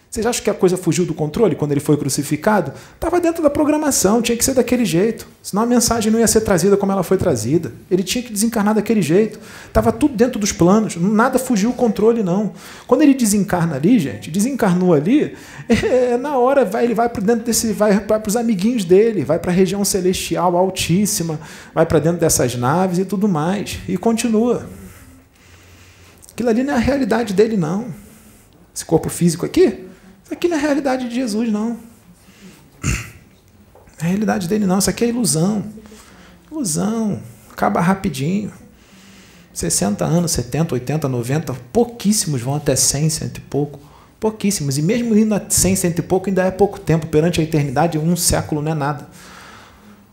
Vocês acham que a coisa fugiu do controle quando ele foi crucificado? Estava dentro da programação, tinha que ser daquele jeito. Senão a mensagem não ia ser trazida como ela foi trazida. Ele tinha que desencarnar daquele jeito. Estava tudo dentro dos planos, nada fugiu o controle, não. Quando ele desencarna ali, gente, desencarnou ali, é, na hora vai, ele vai para dentro desse, vai para os amiguinhos dele, vai para a região celestial altíssima, vai para dentro dessas naves e tudo mais. E continua. Aquilo ali não é a realidade dele, não. Esse corpo físico aqui, isso aqui não é a realidade de Jesus, não. É a realidade dele, não. Isso aqui é ilusão. Ilusão. Acaba rapidinho. 60 anos, 70, 80, 90, pouquíssimos vão até 100, cento e pouco. Pouquíssimos. E mesmo indo a 100, cento e pouco, ainda é pouco tempo. Perante a eternidade, um século não é nada.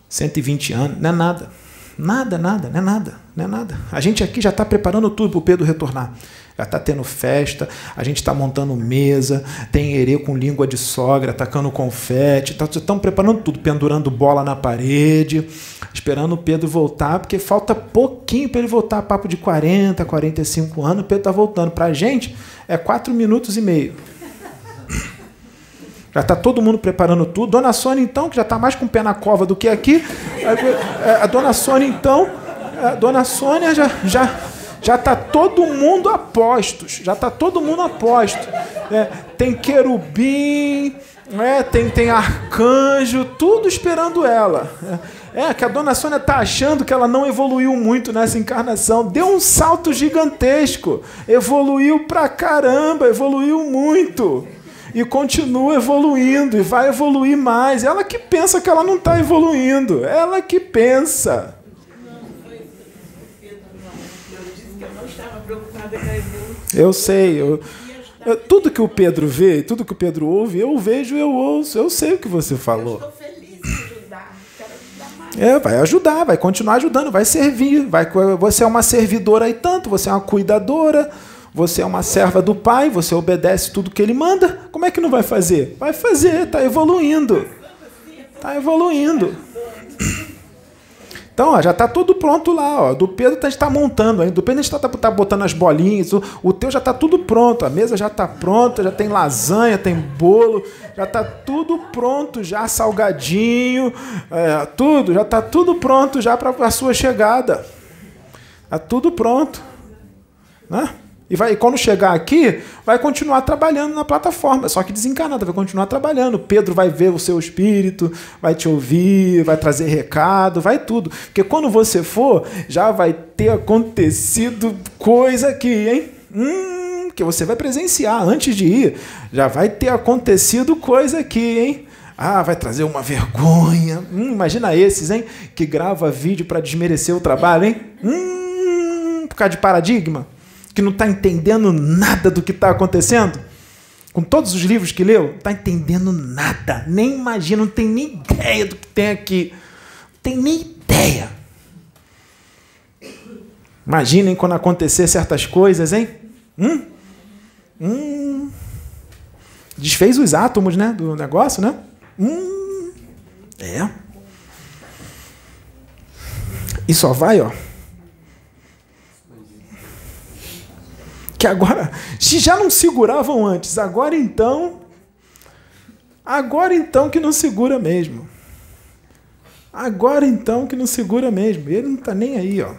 120 anos, não é nada. Nada, nada, não é nada, não é nada. A gente aqui já está preparando tudo para o Pedro retornar. Já está tendo festa, a gente está montando mesa, tem herê com língua de sogra, tacando confete, tá, estão preparando tudo, pendurando bola na parede, esperando o Pedro voltar, porque falta pouquinho para ele voltar, papo de 40, 45 anos, o Pedro está voltando. Para a gente é 4 minutos e meio. Já está todo mundo preparando tudo. Dona Sônia, então, que já está mais com o pé na cova do que aqui. A, a Dona Sônia, então, a Dona Sônia já, já já está todo mundo a postos, já está todo mundo a posto. É, tem querubim, é, tem, tem arcanjo, tudo esperando ela. É, é que a dona Sônia está achando que ela não evoluiu muito nessa encarnação. Deu um salto gigantesco. Evoluiu pra caramba, evoluiu muito. E continua evoluindo, e vai evoluir mais. Ela que pensa que ela não está evoluindo. Ela que pensa. Eu sei. Eu, eu, tudo que o Pedro vê, tudo que o Pedro ouve, eu vejo, eu ouço. Eu sei o que você falou. Eu estou feliz em ajudar. Quero ajudar mais. É, vai ajudar, vai continuar ajudando, vai servir. Vai, você é uma servidora aí tanto, você é uma cuidadora, você é uma serva do pai, você obedece tudo que ele manda. Como é que não vai fazer? Vai fazer, está evoluindo. Está evoluindo. Então, ó, já está tudo pronto lá. Ó. Do Pedro a gente está montando ainda. Do Pedro a gente está tá botando as bolinhas. O, o teu já está tudo pronto. A mesa já está pronta, já tem lasanha, tem bolo. Já está tudo pronto, já salgadinho. É, tudo, já está tudo pronto já para a sua chegada. Está tudo pronto. Né? E, vai, quando chegar aqui, vai continuar trabalhando na plataforma, só que desencarnada, vai continuar trabalhando. Pedro vai ver o seu espírito, vai te ouvir, vai trazer recado, vai tudo. Porque quando você for, já vai ter acontecido coisa aqui, hein? Hum, que você vai presenciar antes de ir. Já vai ter acontecido coisa aqui, hein? Ah, vai trazer uma vergonha. Hum, imagina esses, hein? Que grava vídeo para desmerecer o trabalho, hein? Hum, por causa de paradigma. Que não está entendendo nada do que está acontecendo. Com todos os livros que leu, não está entendendo nada. Nem imagina, não tem nem ideia do que tem aqui. Não tem nem ideia. Imaginem quando acontecer certas coisas, hein? Hum? Hum. Desfez os átomos, né? Do negócio, né? Hum, é. E só vai, ó. Que agora, se já não seguravam antes, agora então. Agora então que não segura mesmo. Agora então que não segura mesmo. Ele não está nem aí, ó.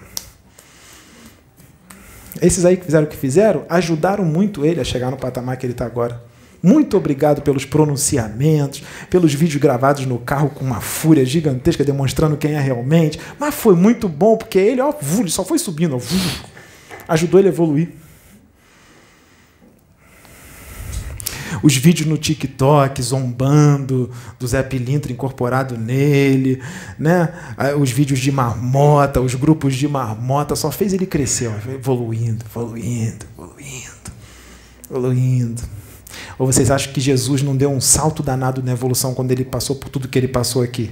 Esses aí que fizeram o que fizeram ajudaram muito ele a chegar no patamar que ele está agora. Muito obrigado pelos pronunciamentos, pelos vídeos gravados no carro com uma fúria gigantesca demonstrando quem é realmente. Mas foi muito bom porque ele, ó, só foi subindo, ó, ajudou ele a evoluir. Os vídeos no TikTok zombando do Zé Pilintra incorporado nele, né? Os vídeos de marmota, os grupos de marmota, só fez ele crescer, ó, evoluindo, evoluindo, evoluindo, evoluindo. Ou vocês acham que Jesus não deu um salto danado na evolução quando ele passou por tudo que ele passou aqui?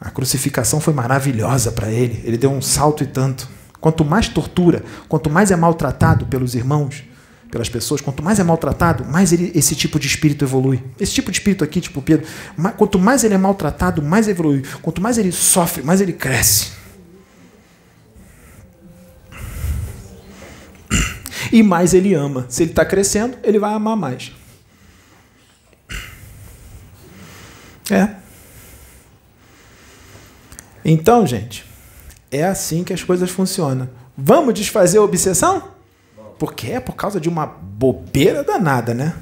A crucificação foi maravilhosa para ele. Ele deu um salto e tanto. Quanto mais tortura, quanto mais é maltratado pelos irmãos, pelas pessoas, quanto mais é maltratado, mais ele, esse tipo de espírito evolui. Esse tipo de espírito aqui, tipo Pedro, quanto mais ele é maltratado, mais evolui. Quanto mais ele sofre, mais ele cresce. e mais ele ama. Se ele está crescendo, ele vai amar mais. É. Então, gente, é assim que as coisas funcionam. Vamos desfazer a obsessão? Porque é por causa de uma bobeira danada, né?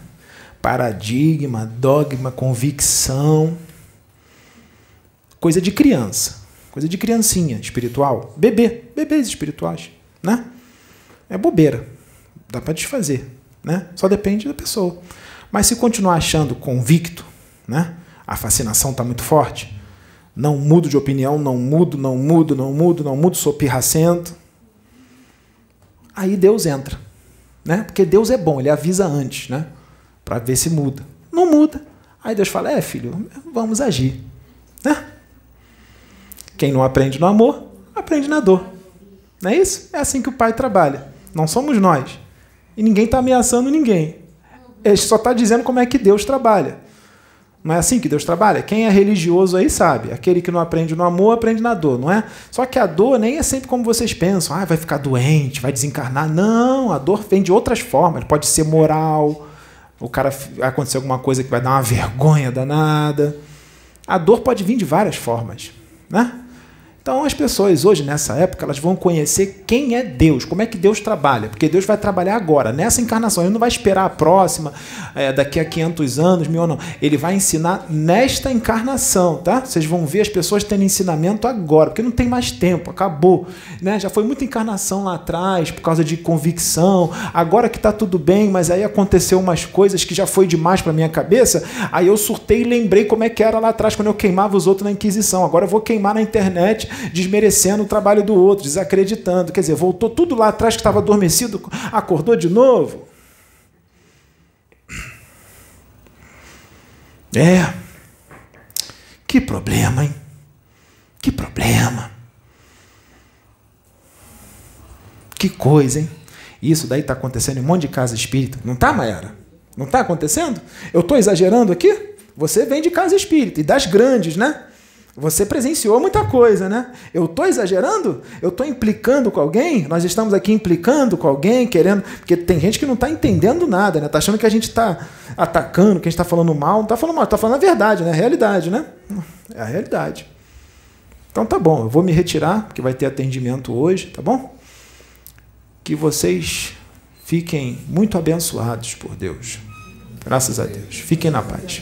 Paradigma, dogma, convicção. Coisa de criança. Coisa de criancinha espiritual. Bebê. Bebês espirituais. Né? É bobeira dá para desfazer, né? Só depende da pessoa. Mas se continuar achando convicto, né? A fascinação está muito forte. Não mudo de opinião, não mudo, não mudo, não mudo, não mudo, sou pirracento. Aí Deus entra, né? Porque Deus é bom, ele avisa antes, né? Para ver se muda. Não muda. Aí Deus fala: "É, filho, vamos agir", né? Quem não aprende no amor, aprende na dor. Não é isso? É assim que o pai trabalha. Não somos nós. E ninguém está ameaçando ninguém. Ele só está dizendo como é que Deus trabalha. Não é assim que Deus trabalha? Quem é religioso aí sabe. Aquele que não aprende no amor, aprende na dor, não é? Só que a dor nem é sempre como vocês pensam. Ah, vai ficar doente, vai desencarnar. Não, a dor vem de outras formas. Pode ser moral. O cara acontecer alguma coisa que vai dar uma vergonha danada. A dor pode vir de várias formas, né? Então as pessoas hoje, nessa época, elas vão conhecer quem é Deus, como é que Deus trabalha, porque Deus vai trabalhar agora, nessa encarnação. Ele não vai esperar a próxima, é, daqui a 500 anos, mil não. Ele vai ensinar nesta encarnação, tá? Vocês vão ver as pessoas tendo ensinamento agora, porque não tem mais tempo, acabou. Né? Já foi muita encarnação lá atrás, por causa de convicção. Agora que está tudo bem, mas aí aconteceu umas coisas que já foi demais para minha cabeça, aí eu surtei e lembrei como é que era lá atrás, quando eu queimava os outros na Inquisição. Agora eu vou queimar na internet desmerecendo o trabalho do outro, desacreditando. Quer dizer, voltou tudo lá atrás que estava adormecido, acordou de novo. É. Que problema, hein? Que problema. Que coisa, hein? Isso daí está acontecendo em um monte de casa espírita. Não está, Maera? Não está acontecendo? Eu estou exagerando aqui? Você vem de casa espírita, e das grandes, né? Você presenciou muita coisa, né? Eu estou exagerando? Eu estou implicando com alguém? Nós estamos aqui implicando com alguém, querendo. Porque tem gente que não está entendendo nada, né? Está achando que a gente está atacando, que a gente está falando mal. Não está falando mal, está falando a verdade, né? A realidade, né? É a realidade. Então tá bom, eu vou me retirar, porque vai ter atendimento hoje, tá bom? que vocês fiquem muito abençoados por Deus. Graças a Deus. Fiquem na paz.